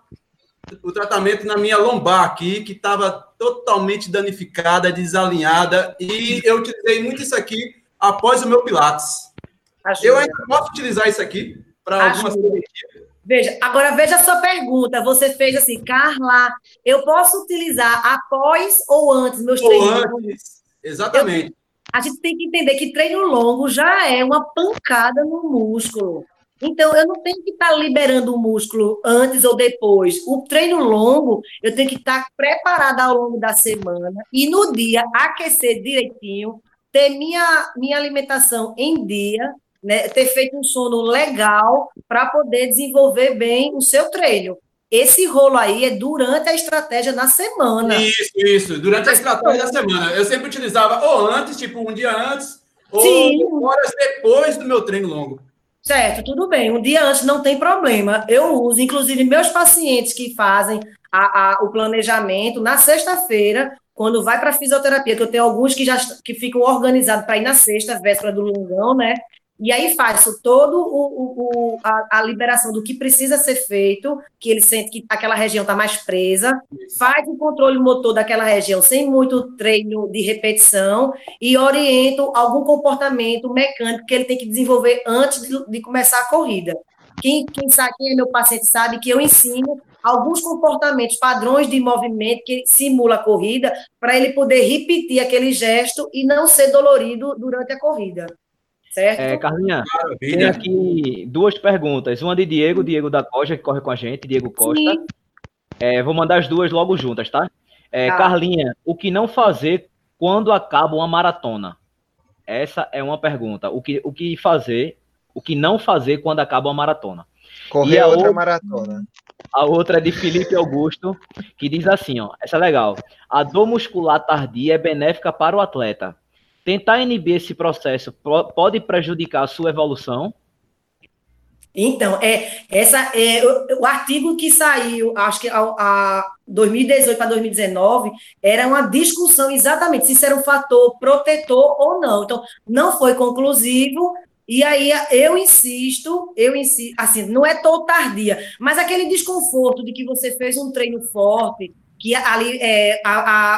o tratamento na minha lombar aqui, que estava totalmente danificada, desalinhada, e eu utilizei muito isso aqui após o meu Pilates. Ajuda. Eu ainda posso utilizar isso aqui para algumas Veja, agora veja a sua pergunta. Você fez assim, Carla, eu posso utilizar após ou antes meus treinos? Ou antes, exatamente. Eu, a gente tem que entender que treino longo já é uma pancada no músculo. Então, eu não tenho que estar tá liberando o músculo antes ou depois. O treino longo, eu tenho que estar tá preparada ao longo da semana e no dia aquecer direitinho, ter minha, minha alimentação em dia, né, ter feito um sono legal para poder desenvolver bem o seu treino. Esse rolo aí é durante a estratégia na semana. Isso, isso, durante a estratégia da semana. Eu sempre utilizava ou antes, tipo um dia antes, ou Sim. horas depois do meu treino longo. Certo, tudo bem. Um dia antes não tem problema. Eu uso, inclusive, meus pacientes que fazem a, a, o planejamento na sexta-feira, quando vai para a fisioterapia, que eu tenho alguns que já que ficam organizados para ir na sexta, véspera do longão, né? E aí faço todo o, o, a, a, liberação do que precisa ser feito, que ele sente que aquela região está mais presa, faz o controle motor daquela região sem muito treino de repetição e oriento algum comportamento mecânico que ele tem que desenvolver antes de, de começar a corrida. Quem, quem sabe, quem é meu paciente sabe que eu ensino alguns comportamentos, padrões de movimento que simula a corrida, para ele poder repetir aquele gesto e não ser dolorido durante a corrida. Certo? É, Carlinha, Maravilha. tem aqui duas perguntas. Uma de Diego, Diego da Costa, que corre com a gente, Diego Costa. É, vou mandar as duas logo juntas, tá? É, tá. Carlinha, o que não fazer quando acaba uma maratona? Essa é uma pergunta. O que, o que fazer, o que não fazer quando acaba uma maratona? Correr a outra, outra maratona. A outra é de Felipe Augusto, que diz assim, ó, essa é legal. A dor muscular tardia é benéfica para o atleta, tentar inibir esse processo pode prejudicar a sua evolução? Então, é, essa, é, o, o artigo que saiu, acho que a, a 2018 para 2019, era uma discussão exatamente se isso era um fator protetor ou não. Então, não foi conclusivo, e aí eu insisto, eu insisto, assim, não é tão tardia, mas aquele desconforto de que você fez um treino forte, que ali é, a, a,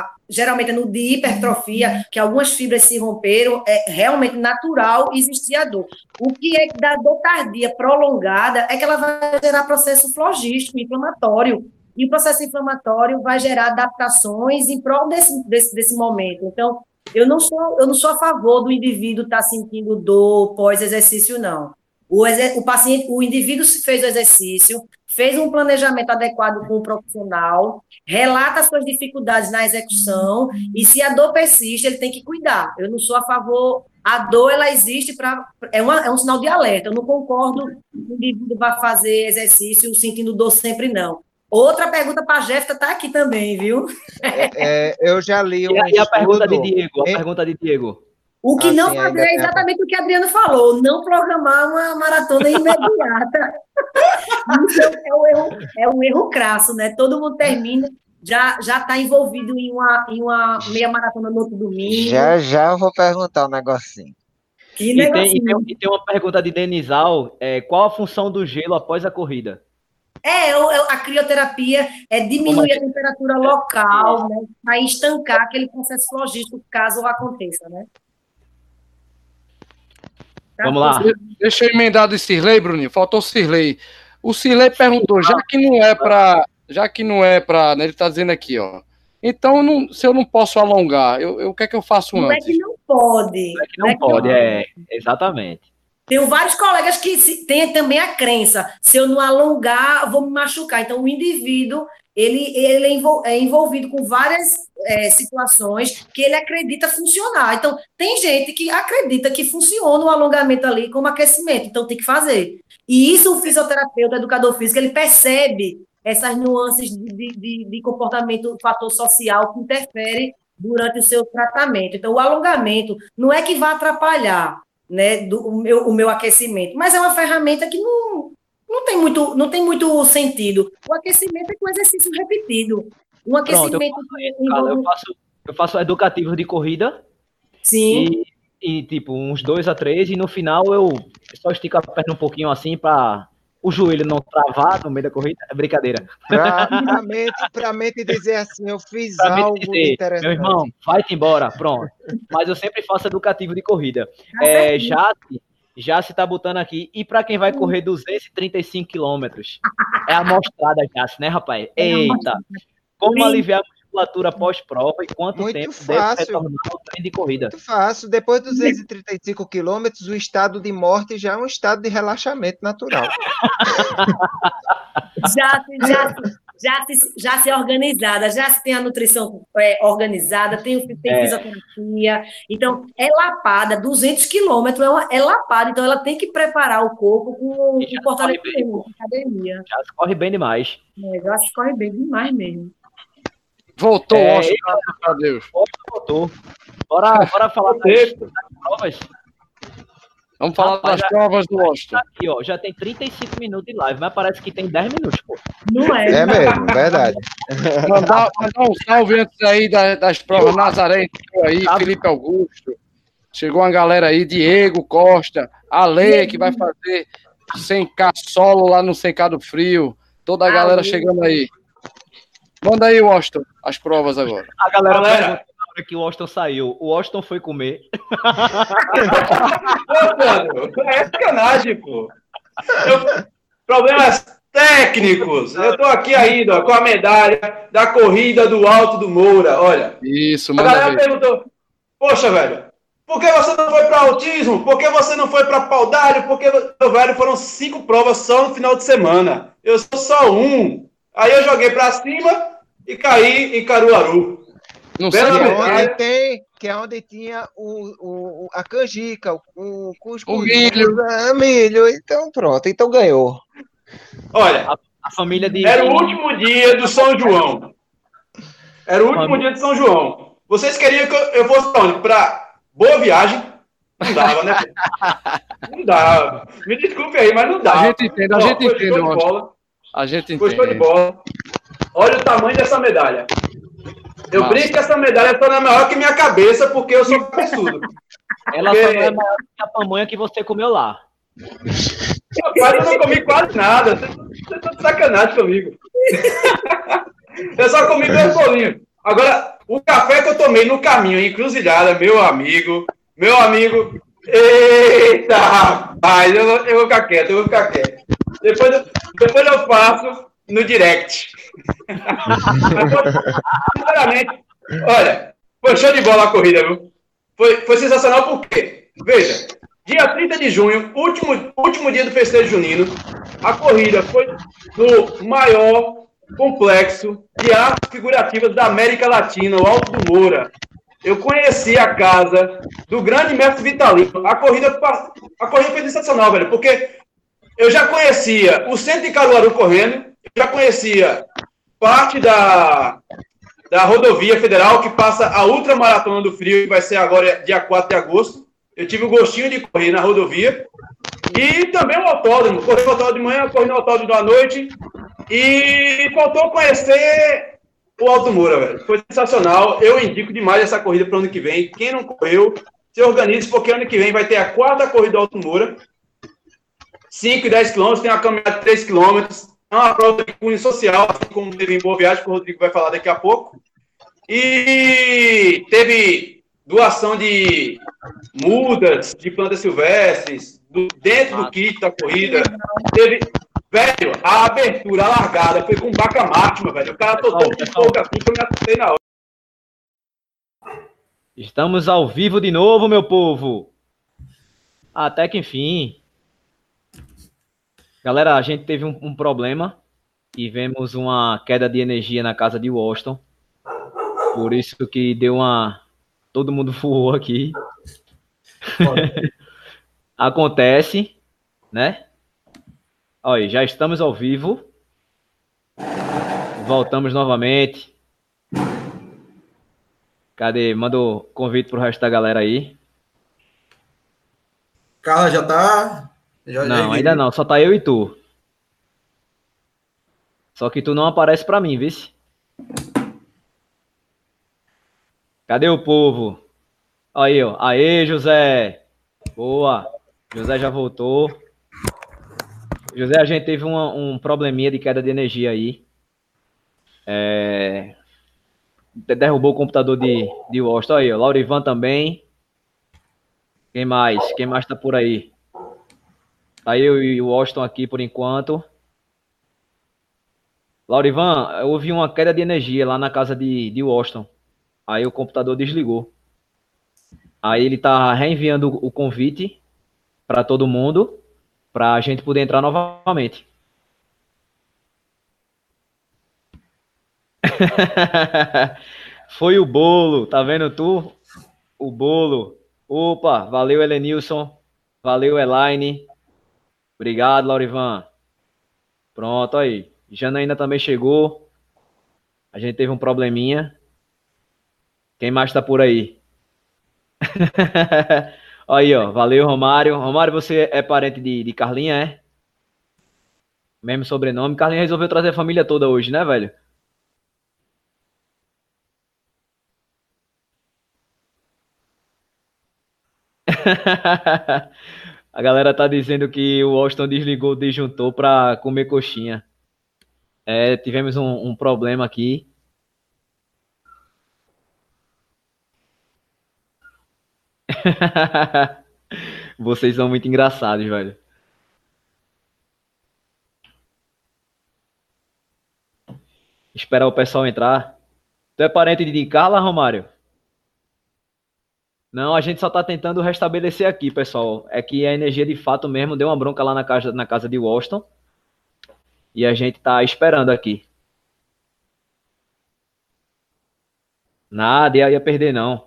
a, geralmente é no de hipertrofia, que algumas fibras se romperam, é realmente natural existir a dor. O que é da dor tardia prolongada é que ela vai gerar processo flogístico, inflamatório. E o processo inflamatório vai gerar adaptações em prol desse, desse, desse momento. Então, eu não sou, eu não sou a favor do indivíduo estar tá sentindo dor pós-exercício, não. O, o paciente, o indivíduo fez o exercício, fez um planejamento adequado com o profissional, relata suas dificuldades na execução e se a dor persiste, ele tem que cuidar. Eu não sou a favor, a dor ela existe para é, é um sinal de alerta. Eu não concordo que o indivíduo vá fazer exercício sentindo dor sempre não. Outra pergunta para a Jéssica está aqui também, viu? É, é, eu já li um e, e a pergunta de Diego, a pergunta de Diego. O que ah, não fazer é exatamente o que a Adriana falou, não programar uma maratona imediata. Isso é um, erro, é um erro crasso, né? Todo mundo termina, já já está envolvido em uma, em uma meia maratona no outro domingo. Já já eu vou perguntar um negocinho. E, negocinho. Tem, e, tem, e, tem, uma pergunta de Denizal: é, qual a função do gelo após a corrida? É, a crioterapia é diminuir a temperatura local, né, para estancar aquele processo logístico, caso aconteça, né? Vamos lá. Deixa eu emendar do Cirlei, Bruninho. Faltou o Cirlei. O Cirlei perguntou, já que não é para, já que não é para, né, ele está dizendo aqui, ó. Então, não, se eu não posso alongar, eu, eu, o que é que eu faço não antes? Não é que não pode. Não é que não, não é que pode, não... é, exatamente. Tenho vários colegas que têm também a crença, se eu não alongar, vou me machucar. Então, o indivíduo, ele, ele é, é envolvido com várias é, situações que ele acredita funcionar. Então, tem gente que acredita que funciona o alongamento ali como aquecimento, então tem que fazer. E isso o fisioterapeuta, o educador físico, ele percebe essas nuances de, de, de comportamento, fator social que interfere durante o seu tratamento. Então, o alongamento não é que vai atrapalhar né, do, o, meu, o meu aquecimento, mas é uma ferramenta que não, não tem muito, não tem muito sentido. O aquecimento é com exercício repetido. Um aquecimento. Pronto, eu, faço, eu, faço, eu faço educativo de corrida. Sim. E, e, tipo, uns dois a três, e no final eu só estico a perna um pouquinho assim para o joelho não travar no meio da corrida? É brincadeira. Pra, pra, mente, pra mente dizer assim, eu fiz pra algo dizer, interessante. Meu irmão, vai-te embora, pronto. Mas eu sempre faço educativo de corrida. Tá é, já, já se tá botando aqui. E para quem vai correr 235 quilômetros? É a mostrada, Jace, né, rapaz? É Eita! Como aliviar musculatura pós-prova e quanto Muito tempo fácil. deve retornar ao treino de corrida? Muito fácil. Depois dos 235 quilômetros, o estado de morte já é um estado de relaxamento natural. já, <laughs> já, já, se, já se é organizada, já se tem a nutrição é, organizada, tem, tem é. fisioterapia. Então, é lapada, 200 quilômetros é, é lapada. Então, ela tem que preparar o corpo com, o fortalecimento, academia. Já se corre bem demais. É, já se corre bem demais mesmo. Voltou, é, Oscar, graças a Deus. Voltou. Bora, bora falar das, das provas. Vamos falar Rapaz, das já, provas do Washington. Aqui, ó, já tem 35 minutos de live, mas parece que tem 10 minutos, pô. Não é? É mesmo, verdade. <laughs> mandar, mandar um salve antes aí das, das provas Nazaré, aí, tá. Felipe Augusto. Chegou uma galera aí, Diego Costa, Ale, que vai fazer 100k solo lá no 100k do frio. Toda a galera chegando aí. Manda aí, Washington, as provas agora. A galera, galera. na hora que o Washington saiu. O Washington foi comer. pô, mano, é sacanagem, pô. Eu, problemas técnicos. Eu tô aqui ainda ó, com a medalha da corrida do Alto do Moura. Olha. Isso, manda A galera ver. perguntou: Poxa, velho, por que você não foi para autismo? Por que você não foi para paudalho? Porque, meu velho, foram cinco provas só no final de semana. Eu sou só um. Aí eu joguei para cima e caí em Caruaru. Não sei é onde tem, que é onde tinha o, o, a canjica, o, o cuscuz. O milho. O milho. Então pronto, então ganhou. Olha, a, a, família de. Era o último dia do São João. Era o último dia de São João. Vocês queriam que eu fosse para onde? Para Boa Viagem? Não dava, né? <laughs> Não dava. Me desculpe aí, mas não dava. A gente entende, a gente entende. A gente entende. Foi de bola. Olha o tamanho dessa medalha. Eu Nossa. brinco que essa medalha está é maior que minha cabeça, porque eu sou cabeçudo. Ela porque... só não é maior que a pamonha que você comeu lá. Eu quase não comi quase nada. Você tá de sacanagem comigo. eu só comi dois bolinhos. Agora, o café que eu tomei no caminho, encruzilhada, meu amigo, meu amigo. Eita, rapaz, eu, eu vou ficar quieto, eu vou ficar quieto. Depois, depois eu faço no direct. Sinceramente, olha, foi show de bola a corrida, viu? Foi, foi sensacional porque, veja, dia 30 de junho, último, último dia do festejo junino, a corrida foi no maior complexo de artes figurativas da América Latina, o Alto do Moura. Eu conheci a casa do grande mestre Vitalino. A corrida, a corrida foi sensacional, velho, porque eu já conhecia o centro de Caruaru correndo, já conhecia parte da, da rodovia federal que passa a ultramaratona do frio, que vai ser agora dia 4 de agosto. Eu tive o gostinho de correr na rodovia. E também o autódromo. Corri no autódromo de manhã, corri no autódromo à noite. E faltou conhecer o Alto Moura, velho. Foi sensacional. Eu indico demais essa corrida para o ano que vem. Quem não correu, se organize, porque ano que vem vai ter a quarta corrida do Alto Moura. 5 e 10 quilômetros, tem uma caminhada de 3 quilômetros. É uma prova de cunho social, assim como teve em Boa Viagem, que o Rodrigo vai falar daqui a pouco. E teve doação de mudas, de plantas silvestres, do, dentro do kit da corrida. Teve, velho, a abertura, a largada foi com baca máxima, velho. O cara pouco assim que eu me assustei na hora. Estamos ao vivo de novo, meu povo. Até que enfim. Galera, a gente teve um, um problema. Tivemos uma queda de energia na casa de Washington. Por isso que deu uma. Todo mundo <laughs> voou aqui. <laughs> Acontece, né? Olha, já estamos ao vivo. Voltamos novamente. Cadê? Manda o convite pro resto da galera aí. Carla já tá não, ainda não, só tá eu e tu. Só que tu não aparece pra mim, vice. Cadê o povo? Aí, ó. Aê, José. Boa. José já voltou. José, a gente teve uma, um probleminha de queda de energia aí. É... Derrubou o computador de, de Washington. Aí, ó. Laurivan também. Quem mais? Quem mais tá por aí? Tá eu e o Washington aqui por enquanto. Laurivan, houve uma queda de energia lá na casa de, de Washington. Aí o computador desligou. Aí ele tá reenviando o convite para todo mundo para a gente poder entrar novamente. <laughs> Foi o bolo, tá vendo tu? O bolo. Opa, valeu Elenilson, valeu Elaine. Obrigado, Laurivan. Pronto aí. Janaína também chegou. A gente teve um probleminha. Quem mais tá por aí? <laughs> Aí, ó. Valeu, Romário. Romário, você é parente de, de Carlinha, é? Mesmo sobrenome. Carlinha resolveu trazer a família toda hoje, né, velho? <laughs> a galera tá dizendo que o Austin desligou o disjuntor para comer coxinha. É, tivemos um, um problema aqui. <laughs> Vocês são muito engraçados, velho. Esperar o pessoal entrar. Tu é parente de Carla, Romário? Não, a gente só tá tentando restabelecer aqui, pessoal. É que a energia de fato mesmo deu uma bronca lá na casa, na casa de Washington. E a gente tá esperando aqui. Nada, ia perder não.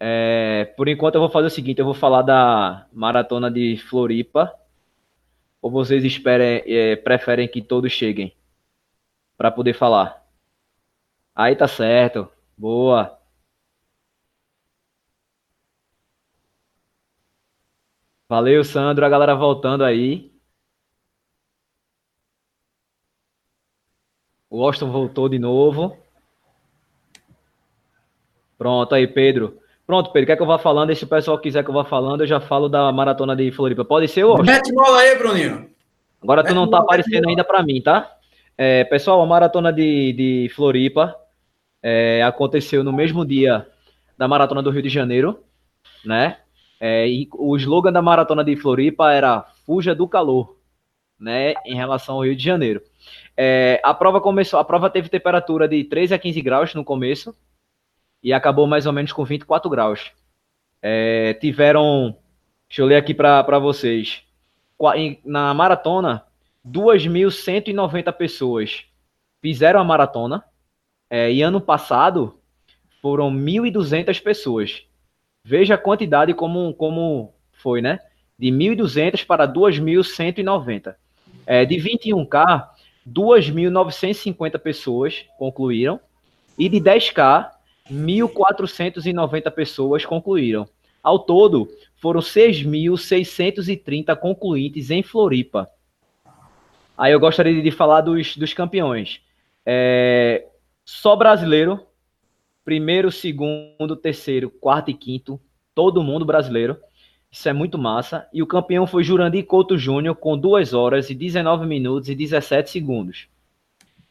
É, por enquanto eu vou fazer o seguinte, eu vou falar da maratona de Floripa. Ou vocês esperem, é, preferem que todos cheguem para poder falar? Aí tá certo. Boa. Valeu, Sandro. A galera voltando aí. O Austin voltou de novo. Pronto aí, Pedro. Pronto, Pedro, quer que eu vá falando? E se o pessoal quiser que eu vá falando, eu já falo da maratona de Floripa. Pode ser, Washington? Mete bola aí, Bruninho. Agora Mete tu não tá aparecendo ainda para mim, tá? É, pessoal, a maratona de, de Floripa é, aconteceu no mesmo dia da maratona do Rio de Janeiro, né? É, e o slogan da maratona de Floripa era Fuja do calor, né? Em relação ao Rio de Janeiro. É, a prova começou, a prova teve temperatura de 13 a 15 graus no começo, e acabou mais ou menos com 24 graus. É, tiveram, deixa eu ler aqui para vocês, na maratona, 2.190 pessoas fizeram a maratona, é, e ano passado foram 1.200 pessoas. Veja a quantidade como, como foi, né? De 1.200 para 2.190. É, de 21K, 2.950 pessoas concluíram, e de 10K, 1.490 pessoas concluíram. Ao todo, foram 6.630 concluintes em Floripa. Aí eu gostaria de falar dos, dos campeões. É, só brasileiro, primeiro, segundo, terceiro, quarto e quinto, todo mundo brasileiro. Isso é muito massa. E o campeão foi Jurandir Couto Júnior, com 2 horas e 19 minutos e 17 segundos.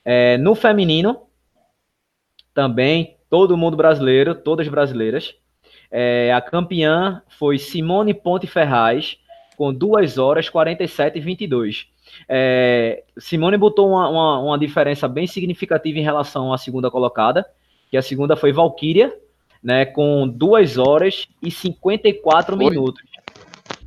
É, no feminino, também todo mundo brasileiro, todas brasileiras. É, a campeã foi Simone Ponte Ferraz, com 2 horas 47 e 22. É, Simone botou uma, uma, uma, diferença bem significativa em relação à segunda colocada, que a segunda foi Valkyria, né, com 2 horas e 54 Oi. minutos.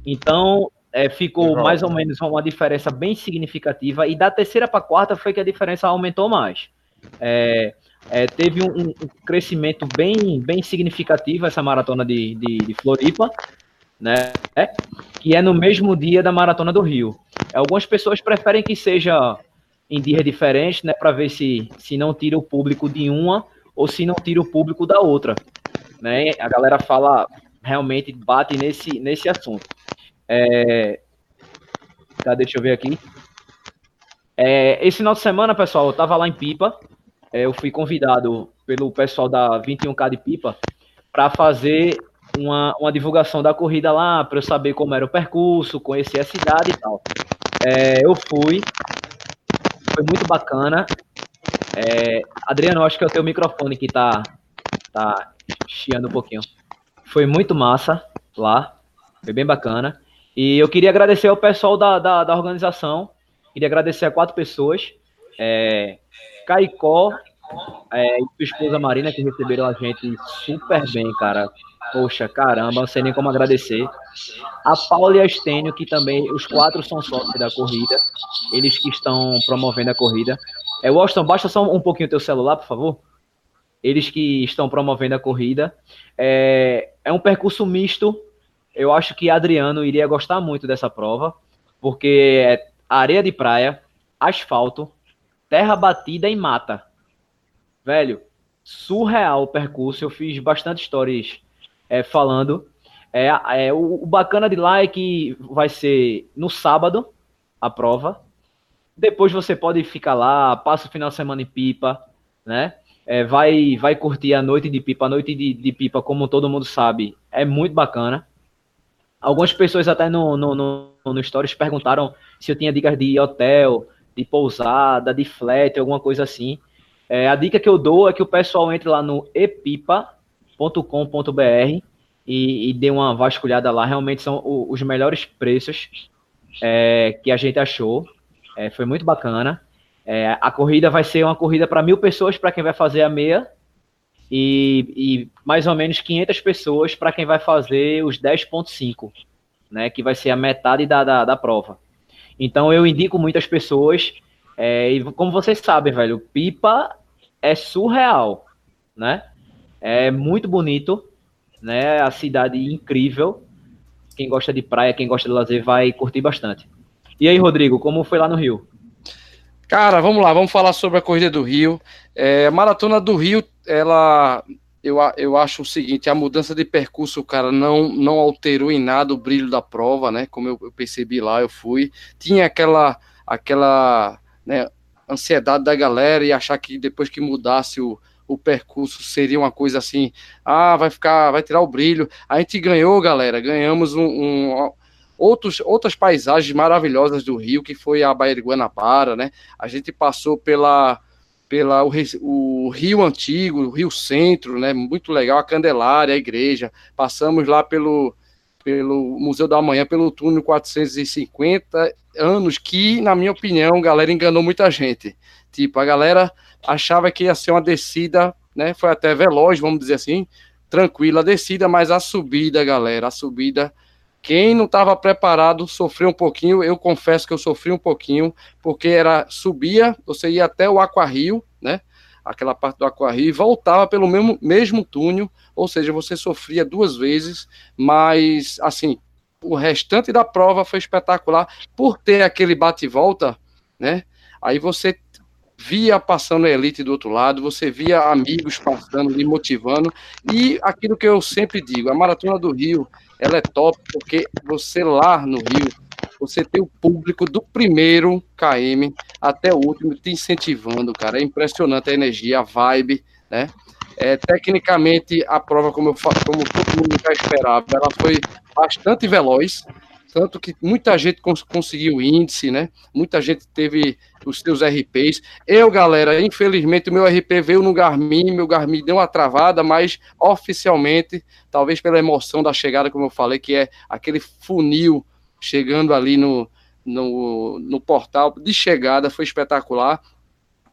Então, é, ficou mais ou menos uma diferença bem significativa, e da terceira para a quarta foi que a diferença aumentou mais. É, é, teve um, um, crescimento bem, bem significativo essa maratona de, de, de Floripa, né? Que é no mesmo dia da maratona do Rio. Algumas pessoas preferem que seja em dias diferentes, né? Para ver se, se não tira o público de uma ou se não tira o público da outra, né? A galera fala realmente bate nesse nesse assunto. É, tá, deixa eu ver aqui. É, esse final de semana, pessoal, eu tava lá em Pipa, é, eu fui convidado pelo pessoal da 21K de Pipa para fazer uma, uma divulgação da corrida lá, para eu saber como era o percurso, conhecer a cidade e tal. É, eu fui, foi muito bacana. É, Adriano, acho que é o teu microfone que tá, tá chiando um pouquinho. Foi muito massa lá, foi bem bacana. E eu queria agradecer ao pessoal da, da, da organização, queria agradecer a quatro pessoas, é, Caicó é, e sua esposa Marina, que receberam a gente super bem, cara. Poxa, caramba, não sei nem como agradecer. A Paula e a Estênio, que também, os quatro são sócios da corrida, eles que estão promovendo a corrida. É, Washington, baixa só um pouquinho o teu celular, por favor. Eles que estão promovendo a corrida. É, é um percurso misto. Eu acho que Adriano iria gostar muito dessa prova, porque é areia de praia, asfalto, terra batida e mata. Velho, surreal o percurso. Eu fiz bastante stories é, falando. É, é, o, o bacana de lá é que vai ser no sábado a prova. Depois você pode ficar lá, passa o final de semana em Pipa, né? É, vai, vai curtir a noite de Pipa. A noite de, de, Pipa, como todo mundo sabe, é muito bacana. Algumas pessoas até no, no, no, no Stories perguntaram se eu tinha dicas de hotel, de pousada, de flat, alguma coisa assim. É, a dica que eu dou é que o pessoal entre lá no epipa.com.br e, e dê uma vasculhada lá. Realmente são o, os melhores preços é, que a gente achou. É, foi muito bacana. É, a corrida vai ser uma corrida para mil pessoas para quem vai fazer a meia e, e mais ou menos 500 pessoas para quem vai fazer os 10.5, né, que vai ser a metade da, da, da, prova. Então eu indico muitas pessoas é, e como vocês sabem, velho, Pipa é surreal, né? É muito bonito, né? A cidade incrível. Quem gosta de praia, quem gosta de lazer vai curtir bastante. E aí, Rodrigo, como foi lá no Rio? Cara, vamos lá, vamos falar sobre a corrida do Rio. É, maratona do Rio, ela, eu, eu acho o seguinte: a mudança de percurso, cara, não, não alterou em nada o brilho da prova, né? Como eu, eu percebi lá, eu fui. Tinha aquela, aquela né, ansiedade da galera e achar que depois que mudasse o, o percurso seria uma coisa assim, ah, vai ficar, vai tirar o brilho. A gente ganhou, galera, ganhamos um, um outros, outras paisagens maravilhosas do Rio, que foi a Baía de Guanabara, né? A gente passou pela, pela o, o, Rio Antigo, o Rio Centro, né? Muito legal, a Candelária, a igreja. Passamos lá pelo, pelo Museu da Manhã, pelo túnel 450 anos, que, na minha opinião, galera enganou muita gente. Tipo, a galera achava que ia ser uma descida, né? Foi até veloz, vamos dizer assim, tranquila a descida, mas a subida, galera, a subida quem não estava preparado sofreu um pouquinho. Eu confesso que eu sofri um pouquinho, porque era subia, você ia até o Aquarrio, né? Aquela parte do Aquarrio e voltava pelo mesmo, mesmo túnel, ou seja, você sofria duas vezes, mas assim, o restante da prova foi espetacular por ter aquele bate volta, né? Aí você via passando a elite do outro lado, você via amigos passando e motivando, e aquilo que eu sempre digo, a maratona do Rio, ela é top porque você lá no Rio, você tem o público do primeiro KM até o último te incentivando, cara. É impressionante a energia, a vibe, né? É, tecnicamente, a prova, como, eu, como todo mundo já esperava, ela foi bastante veloz, tanto que muita gente cons conseguiu índice, né? Muita gente teve os seus RPs. Eu, galera, infelizmente o meu RP veio no Garmin, meu Garmin deu uma travada, mas oficialmente, talvez pela emoção da chegada, como eu falei, que é aquele funil chegando ali no, no, no portal de chegada, foi espetacular.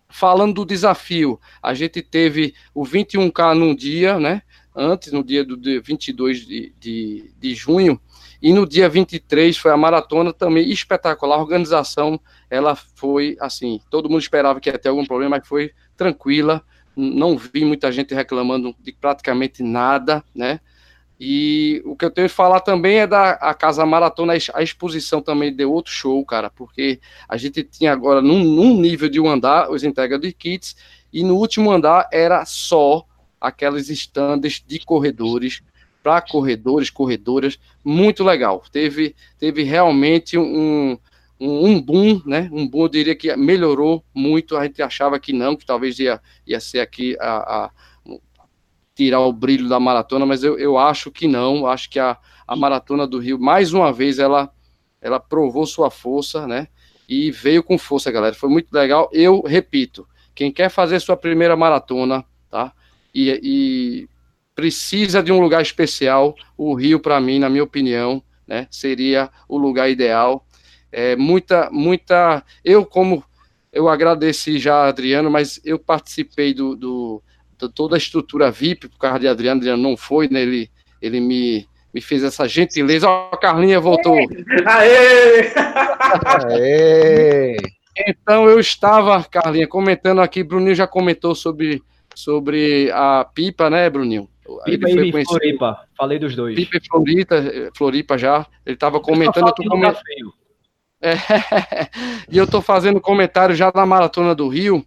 Falando do desafio, a gente teve o 21K num dia, né? Antes, no dia do 22 de, de, de junho, e no dia 23 foi a maratona também espetacular. A organização, ela foi assim, todo mundo esperava que ia ter algum problema, mas foi tranquila. Não vi muita gente reclamando de praticamente nada, né? E o que eu tenho que falar também é da a Casa Maratona, a exposição também deu outro show, cara, porque a gente tinha agora num, num nível de um andar os entregas de kits, e no último andar era só aquelas estandes de corredores para corredores, corredoras, muito legal. Teve, teve realmente um, um, um, boom, né? Um boom, eu diria que melhorou muito. A gente achava que não, que talvez ia, ia ser aqui a, a tirar o brilho da maratona, mas eu, eu acho que não. Acho que a, a maratona do Rio, mais uma vez, ela, ela provou sua força, né? e veio com força, galera. Foi muito legal. Eu repito, quem quer fazer sua primeira maratona, tá? E, e precisa de um lugar especial, o Rio, para mim, na minha opinião, né, seria o lugar ideal. É, muita, muita. Eu, como eu agradeci já a Adriano, mas eu participei do, do, de toda a estrutura VIP, por causa de Adriano, Adriano não foi, né? Ele, ele me, me fez essa gentileza. Ó, a Carlinha voltou. Aê! Aê! Então eu estava, Carlinha, comentando aqui, Bruninho já comentou sobre, sobre a pipa, né, Bruninho? Pipa e conhecido... Floripa, falei dos dois. Pipa e Floripa, Floripa já, ele estava comentando, eu tô comentando. É, <laughs> e eu estou fazendo comentário já na Maratona do Rio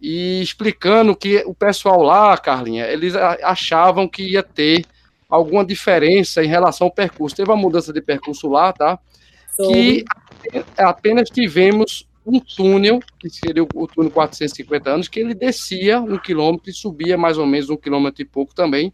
e explicando que o pessoal lá, Carlinha, eles achavam que ia ter alguma diferença em relação ao percurso. Teve uma mudança de percurso lá, tá? Que apenas tivemos um túnel, que seria o túnel 450 anos, que ele descia um quilômetro e subia mais ou menos um quilômetro e pouco também.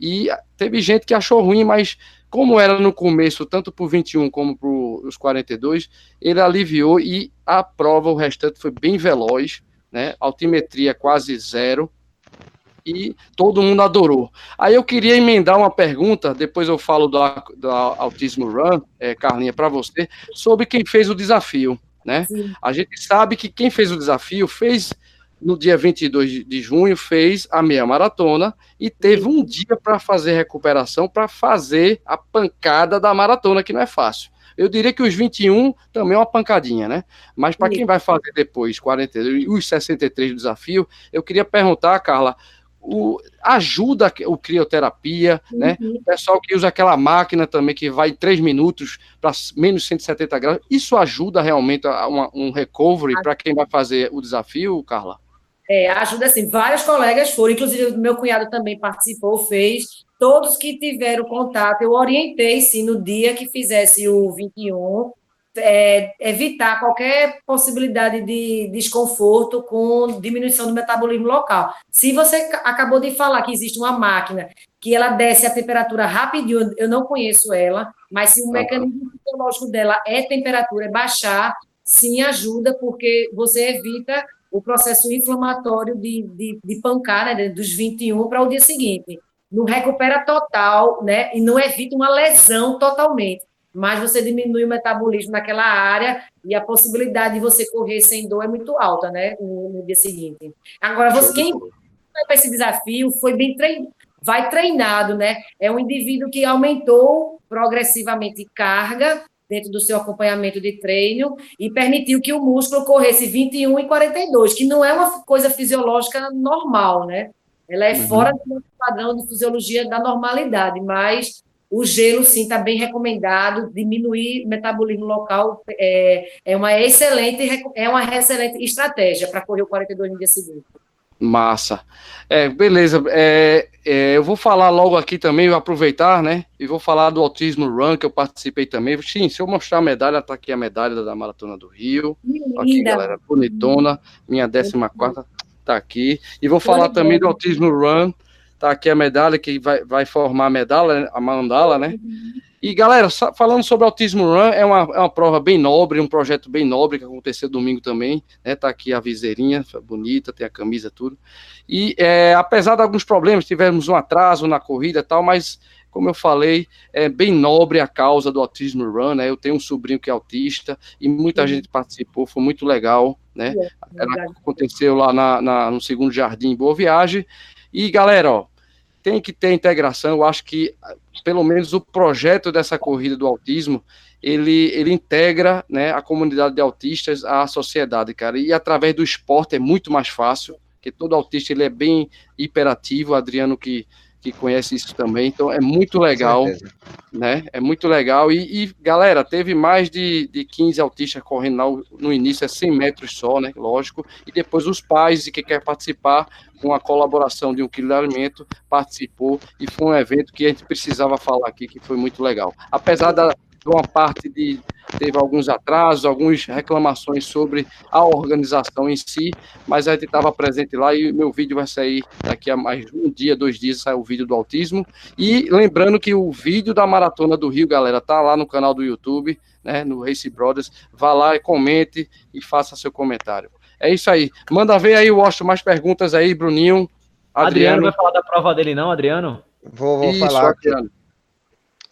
E teve gente que achou ruim, mas como era no começo, tanto para o 21 como para os 42, ele aliviou e a prova, o restante foi bem veloz, né? Altimetria quase zero e todo mundo adorou. Aí eu queria emendar uma pergunta, depois eu falo do, do Autismo Run, é, Carlinha, para você, sobre quem fez o desafio. Né? A gente sabe que quem fez o desafio fez no dia 22 de junho, fez a meia maratona e teve um dia para fazer recuperação, para fazer a pancada da maratona, que não é fácil. Eu diria que os 21 também é uma pancadinha, né? Mas para quem vai fazer depois 42 e os 63 do desafio, eu queria perguntar, Carla, o, ajuda o crioterapia, né? uhum. né? O pessoal que usa aquela máquina também que vai três minutos para menos 170 graus, isso ajuda realmente a uma, um recovery para quem vai fazer o desafio, Carla? É, ajuda assim. Vários colegas foram, inclusive meu cunhado também participou, fez. Todos que tiveram contato, eu orientei sim no dia que fizesse o 21 é, evitar qualquer possibilidade de desconforto com diminuição do metabolismo local. Se você acabou de falar que existe uma máquina que ela desce a temperatura rapidinho, eu não conheço ela, mas se o mecanismo fisiológico dela é temperatura, é baixar, sim ajuda, porque você evita o processo inflamatório de, de, de pancar, né, dos 21 para o dia seguinte. Não recupera total, né, e não evita uma lesão totalmente mas você diminui o metabolismo naquela área e a possibilidade de você correr sem dor é muito alta, né, no, no dia seguinte. Agora, você, quem vai para esse desafio foi bem treinado, vai treinado, né, é um indivíduo que aumentou progressivamente carga dentro do seu acompanhamento de treino e permitiu que o músculo corresse 21 e 42, que não é uma coisa fisiológica normal, né? Ela é uhum. fora do padrão de fisiologia da normalidade, mas o gelo, sim, está bem recomendado. Diminuir o metabolismo local é, é, uma excelente, é uma excelente estratégia para correr o 42 no dia seguinte. Massa. É, beleza. É, é, eu vou falar logo aqui também, vou aproveitar, né? E vou falar do Autismo Run, que eu participei também. Sim, se eu mostrar a medalha, tá aqui a medalha da Maratona do Rio. Linda. Aqui, galera, bonitona. Minha 14 quarta tá aqui. E vou falar também do Autismo Run Tá aqui a medalha que vai, vai formar a medalha, a mandala, né? E galera, falando sobre Autismo Run, é uma, é uma prova bem nobre, um projeto bem nobre que aconteceu domingo também, né? Tá aqui a viseirinha, bonita, tem a camisa, tudo. E é, apesar de alguns problemas, tivemos um atraso na corrida e tal, mas como eu falei, é bem nobre a causa do Autismo Run, né? Eu tenho um sobrinho que é autista e muita uhum. gente participou, foi muito legal, né? É, Ela aconteceu lá na, na, no segundo jardim Boa Viagem. E galera, ó, tem que ter integração. Eu acho que, pelo menos, o projeto dessa corrida do autismo ele, ele integra né, a comunidade de autistas à sociedade, cara. E através do esporte é muito mais fácil, porque todo autista ele é bem hiperativo. Adriano que que conhece isso também. Então é muito legal, né? É muito legal. E, e, galera, teve mais de, de 15 autistas correndo lá no início, é 100 metros só, né? Lógico. E depois os pais e quem quer participar com a colaboração de um quilo de alimento participou e foi um evento que a gente precisava falar aqui que foi muito legal. Apesar da de uma parte de teve alguns atrasos, algumas reclamações sobre a organização em si, mas a gente estava presente lá e meu vídeo vai sair daqui a mais um dia, dois dias, sai o vídeo do autismo. E lembrando que o vídeo da Maratona do Rio, galera, tá lá no canal do YouTube, né, no Race Brothers. Vá lá e comente e faça seu comentário. É isso aí. Manda ver aí, Washington, mais perguntas aí, Bruninho. Adriano, Adriano vai falar da prova dele, não, Adriano? Vou, vou isso, falar. Adriano.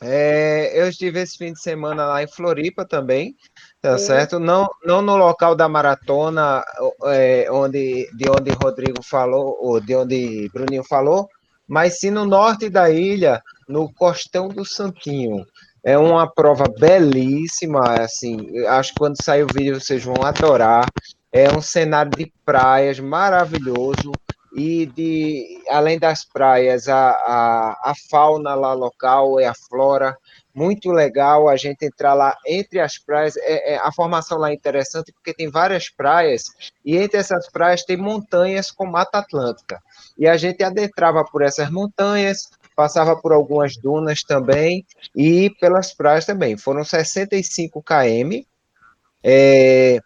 É, eu estive esse fim de semana lá em Floripa também, tá é. certo? Não, não no local da maratona, é, onde, de onde Rodrigo falou, ou de onde Bruninho falou, mas sim no norte da ilha, no Costão do Santinho. É uma prova belíssima, assim, acho que quando sair o vídeo vocês vão adorar. É um cenário de praias maravilhoso e de além das praias, a, a, a fauna lá local e a flora muito legal a gente entrar lá entre as praias. É, é, a formação lá é interessante porque tem várias praias e entre essas praias tem montanhas com Mata Atlântica. E a gente adentrava por essas montanhas, passava por algumas dunas também e pelas praias também. Foram 65 km. É,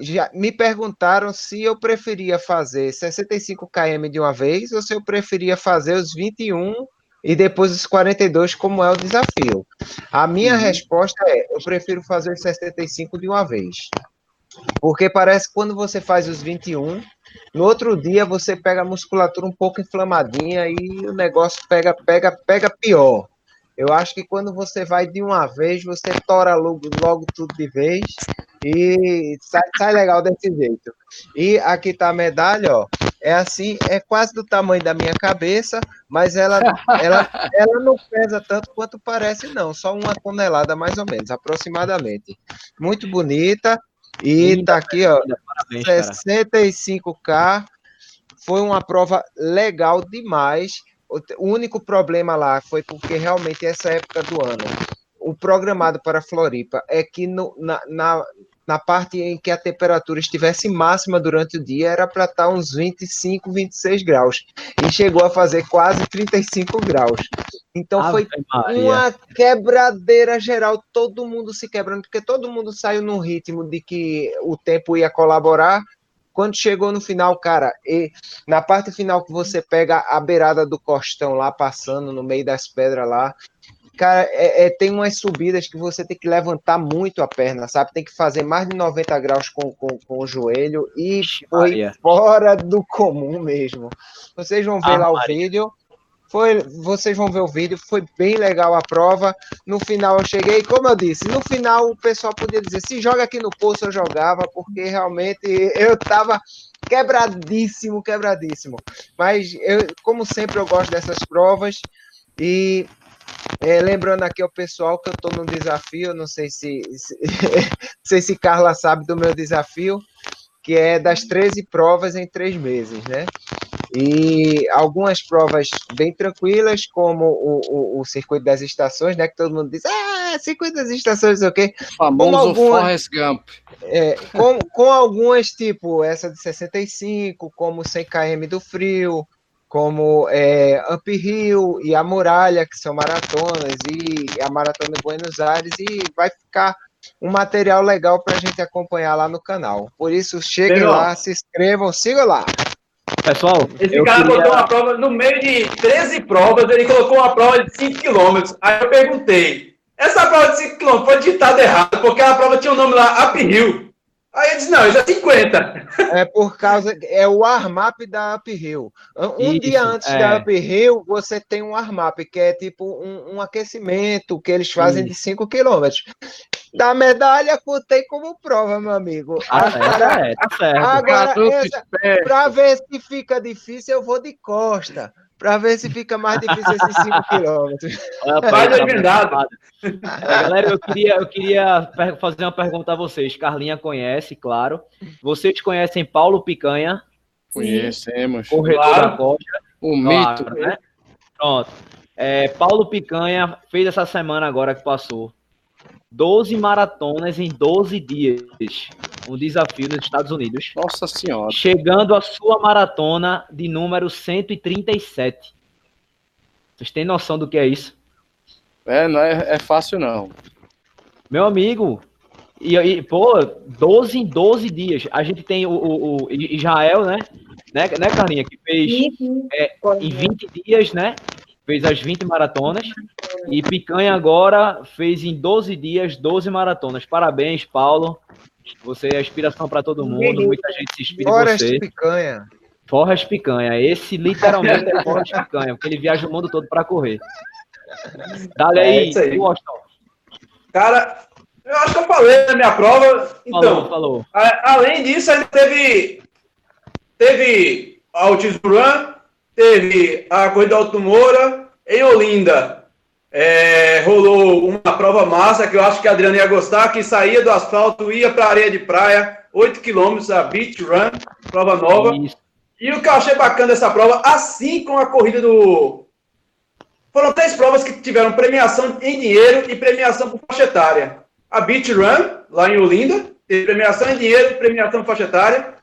já me perguntaram se eu preferia fazer 65 km de uma vez ou se eu preferia fazer os 21 e depois os 42, como é o desafio. A minha uhum. resposta é: eu prefiro fazer os 65 de uma vez. Porque parece que quando você faz os 21, no outro dia você pega a musculatura um pouco inflamadinha e o negócio pega, pega, pega pior. Eu acho que quando você vai de uma vez, você tora logo, logo tudo de vez e sai, sai legal desse jeito. E aqui tá a medalha, ó. É assim, é quase do tamanho da minha cabeça, mas ela, ela, <laughs> ela não pesa tanto quanto parece, não. Só uma tonelada mais ou menos, aproximadamente. Muito bonita. E Linda, tá aqui, ó. Parabéns, 65K. Foi uma prova legal demais o único problema lá foi porque realmente essa época do ano, o programado para Floripa é que no, na, na, na parte em que a temperatura estivesse máxima durante o dia era para estar tá uns 25, 26 graus. E chegou a fazer quase 35 graus. Então Ave foi Maria. uma quebradeira geral, todo mundo se quebrando, porque todo mundo saiu num ritmo de que o tempo ia colaborar quando chegou no final, cara, e na parte final que você pega a beirada do costão lá, passando no meio das pedras lá, cara, é, é, tem umas subidas que você tem que levantar muito a perna, sabe? Tem que fazer mais de 90 graus com, com, com o joelho e foi Maria. fora do comum mesmo. Vocês vão ver ah, lá Maria. o vídeo. Foi, vocês vão ver o vídeo, foi bem legal a prova. No final eu cheguei, como eu disse, no final o pessoal podia dizer, se joga aqui no poço eu jogava, porque realmente eu tava quebradíssimo, quebradíssimo. Mas eu, como sempre eu gosto dessas provas e é, lembrando aqui ao pessoal que eu estou no desafio, não sei se, se <laughs> não sei se Carla sabe do meu desafio, que é das 13 provas em três meses, né? E algumas provas bem tranquilas, como o, o, o, circuito das estações, né? Que todo mundo diz, ah, circuito das estações, o quê? Famoso algumas, Forrest Gump. É, com, com algumas, tipo essa de 65, como 100 km do frio, como é, Uphill e a Muralha, que são maratonas, e a Maratona de Buenos Aires, e vai ficar um material legal para a gente acompanhar lá no canal. Por isso, cheguem lá, se inscrevam, sigam lá. Pessoal, esse cara queria... botou uma prova, no meio de 13 provas, ele colocou uma prova de 5 km. Aí eu perguntei, essa prova de 5 km foi digitada errado, porque a prova tinha o um nome lá, Uphill. Aí eu disse, não, isso é 50. É por causa, é o armap da Uphill. Um isso, dia antes é. da Uphill, você tem um armap, que é tipo um, um aquecimento que eles fazem isso. de 5 km da medalha contei como prova, meu amigo. Ah, agora, é, tá certo. Agora, para ver se fica difícil, eu vou de costa. Para ver se fica mais difícil esses 5 quilômetros. Vai legendado. <laughs> Galera, eu queria, eu queria fazer uma pergunta a vocês. Carlinha conhece, claro. Vocês conhecem Paulo Picanha? Conhecemos. Corredor claro. da Costa. O claro, mito. Né? Pronto. É, Paulo Picanha fez essa semana agora que passou 12 maratonas em 12 dias. Um desafio nos Estados Unidos. Nossa Senhora. Chegando à sua maratona de número 137. Vocês têm noção do que é isso? É, não é, é fácil não. Meu amigo, E, e, pô, 12 em 12 dias. A gente tem o, o, o Israel, né? Né, né, Carlinha? Que fez é, em 20 dias, né? Fez as 20 maratonas. E Picanha agora fez em 12 dias 12 maratonas. Parabéns, Paulo. Você é inspiração para todo mundo. Muita gente se inspira Forrest em você. Picanha. Forras Picanha. Esse literalmente é Forras Picanha, porque ele viaja o mundo todo para correr. Dale aí, é aí. Cara, eu acho que eu falei na minha prova. Então, falou, falou. A, além disso, ainda teve, teve a Run, teve a Corrida Alto Moura, em Olinda. É, rolou uma prova massa que eu acho que a Adriana ia gostar, que saía do asfalto, ia para a areia de praia, 8 quilômetros, a Beach Run, prova nova. Isso. E o que eu achei bacana dessa prova, assim como a corrida do. Foram três provas que tiveram premiação em dinheiro e premiação por faixa etária a Beach Run, lá em Olinda, teve premiação em dinheiro, premiação faixa etária.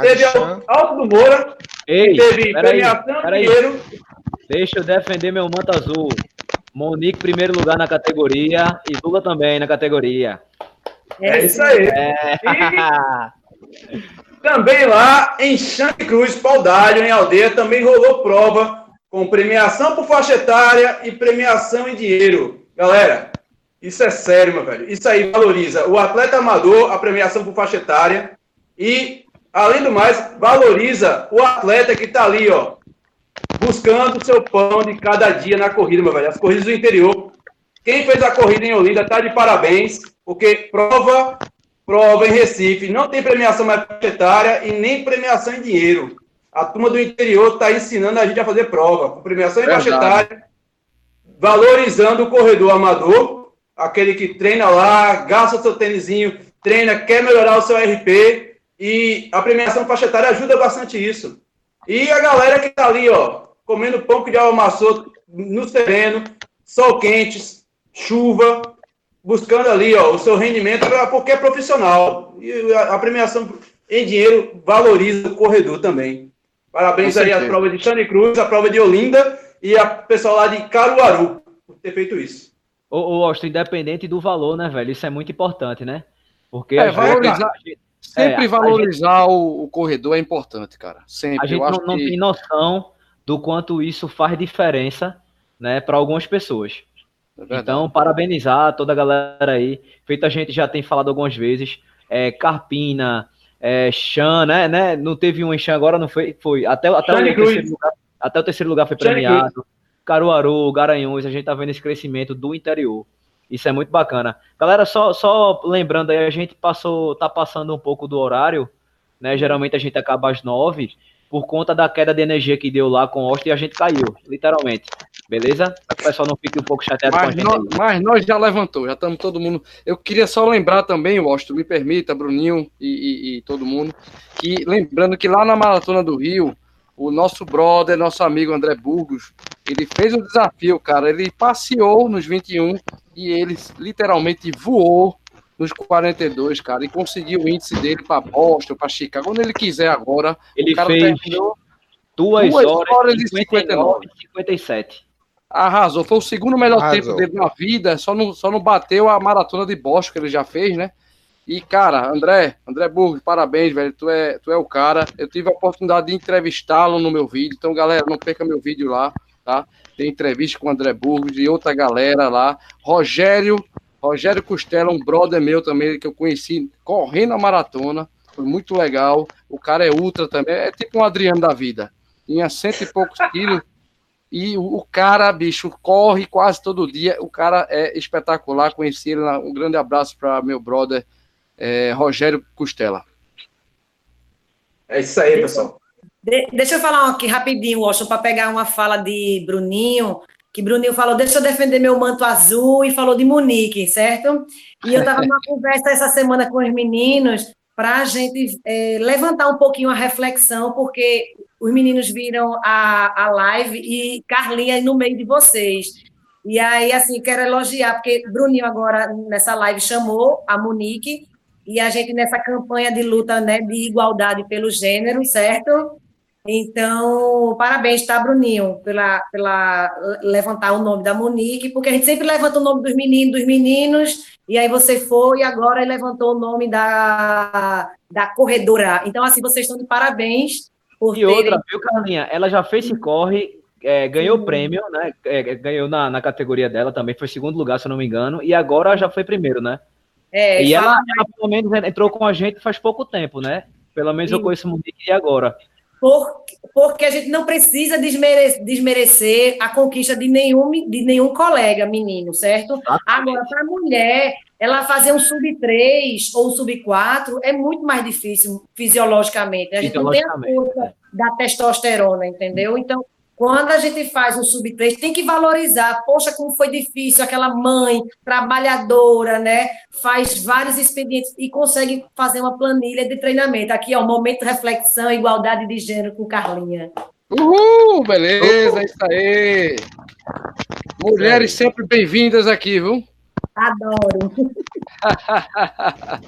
Teve Alto do Moura, Ei, teve premiação dinheiro. Deixa eu defender meu manto azul. Monique, primeiro lugar na categoria, e Lula também na categoria. É isso aí. É. Também lá em Xande Cruz, Paudalho, em Aldeia, também rolou prova com premiação por faixa etária e premiação em dinheiro. Galera, isso é sério, meu velho. Isso aí valoriza o atleta amador, a premiação por faixa etária. E, além do mais, valoriza o atleta que está ali, ó, buscando o seu pão de cada dia na corrida, meu velho. As corridas do interior. Quem fez a corrida em Olinda tá de parabéns, porque prova, prova em Recife, não tem premiação mais etária e nem premiação em dinheiro. A turma do interior está ensinando a gente a fazer prova, com premiação em faixa etária, valorizando o corredor amador aquele que treina lá, gasta seu tênisinho, treina, quer melhorar o seu RP, e a premiação faixa etária ajuda bastante isso. E a galera que tá ali, ó, comendo pão de almaçou no sereno, sol quentes, chuva, buscando ali, ó, o seu rendimento, pra, porque é profissional. E a, premiação em dinheiro valoriza o corredor também. Parabéns aí às provas de Xande Cruz, a prova de Olinda e a pessoal lá de Caruaru por ter feito isso. Ô, ô Austin, independente do valor, né, velho? Isso é muito importante, né? Porque é, valorizar, gente, sempre é, valorizar gente, o, o, corredor é importante, cara. Sempre. A gente não, não que... tem noção do quanto isso faz diferença, né, para algumas pessoas. É então, parabenizar toda a galera aí. Feito a gente já tem falado algumas vezes. É, Carpina, é, Chan, né, né? Não teve um em Chan agora, não foi? Foi. Até, até, o, terceiro lugar, até o terceiro lugar foi premiado. Caruaru, Garanhuns, a gente tá vendo esse crescimento do interior. Isso é muito bacana. Galera, só, só lembrando aí, a gente passou, tá passando um pouco do horário, né? Geralmente a gente acaba às nove, por conta da queda de energia que deu lá com o Austin e a gente caiu, literalmente. Beleza? Para que o pessoal não fique um pouco chateado mas com a gente. Nós, mas nós já levantou, já estamos todo mundo. Eu queria só lembrar também, Austin, me permita, Bruninho e, e, e todo mundo, que lembrando que lá na Maratona do Rio, o nosso brother, nosso amigo André Burgos, ele fez um desafio, cara. Ele passeou nos 21 e ele literalmente voou nos 42, cara, e conseguiu o índice dele para Boston, para Chicago, quando ele quiser agora. Ele fez duas, duas horas, horas e 59 e 57. Arrasou, foi o segundo melhor Arrasou. tempo dele na vida, só não, só não bateu a maratona de Boston que ele já fez, né? E, cara, André, André Burg, parabéns, velho. Tu é, tu é o cara. Eu tive a oportunidade de entrevistá-lo no meu vídeo. Então, galera, não perca meu vídeo lá, tá? Tem entrevista com o André Burg e outra galera lá. Rogério, Rogério Costela, um brother meu também, que eu conheci correndo a maratona. Foi muito legal. O cara é ultra também. É tipo um Adriano da vida. Tinha cento e poucos <laughs> quilos. E o cara, bicho, corre quase todo dia. O cara é espetacular. Conheci ele. Um grande abraço para meu brother é, Rogério Costela. É isso aí, pessoal. De, deixa eu falar aqui rapidinho, Washington, para pegar uma fala de Bruninho, que Bruninho falou, deixa eu defender meu manto azul, e falou de Monique, certo? E eu estava numa <laughs> conversa essa semana com os meninos para a gente é, levantar um pouquinho a reflexão, porque os meninos viram a, a live e Carlinha no meio de vocês. E aí, assim, quero elogiar, porque Bruninho agora, nessa live, chamou a Monique, e a gente nessa campanha de luta né, de igualdade pelo gênero, certo? Então, parabéns, tá, Bruninho, pela, pela levantar o nome da Monique, porque a gente sempre levanta o nome dos meninos, dos meninos, e aí você foi e agora levantou o nome da, da corredora. Então, assim, vocês estão de parabéns. Por e terem... outra, viu, Carlinha? Ela já fez esse corre, é, ganhou o prêmio, né? É, ganhou na, na categoria dela também, foi segundo lugar, se eu não me engano, e agora já foi primeiro, né? É, e ela, ela, pelo menos, entrou com a gente faz pouco tempo, né? Pelo menos Sim. eu conheço o Monique agora por, porque a gente não precisa desmerecer, desmerecer a conquista de nenhum, de nenhum colega menino, certo? Agora, para a mulher, ela fazer um sub-3 ou um sub-4 é muito mais difícil fisiologicamente. A gente não tem a força da testosterona, entendeu? Então, quando a gente faz um sub-3, tem que valorizar. Poxa, como foi difícil, aquela mãe trabalhadora, né? Faz vários expedientes e consegue fazer uma planilha de treinamento. Aqui, ó, momento de reflexão, igualdade de gênero com Carlinha. Uhul, beleza, é isso aí. Mulheres sempre bem-vindas aqui, viu? Adoro. <laughs>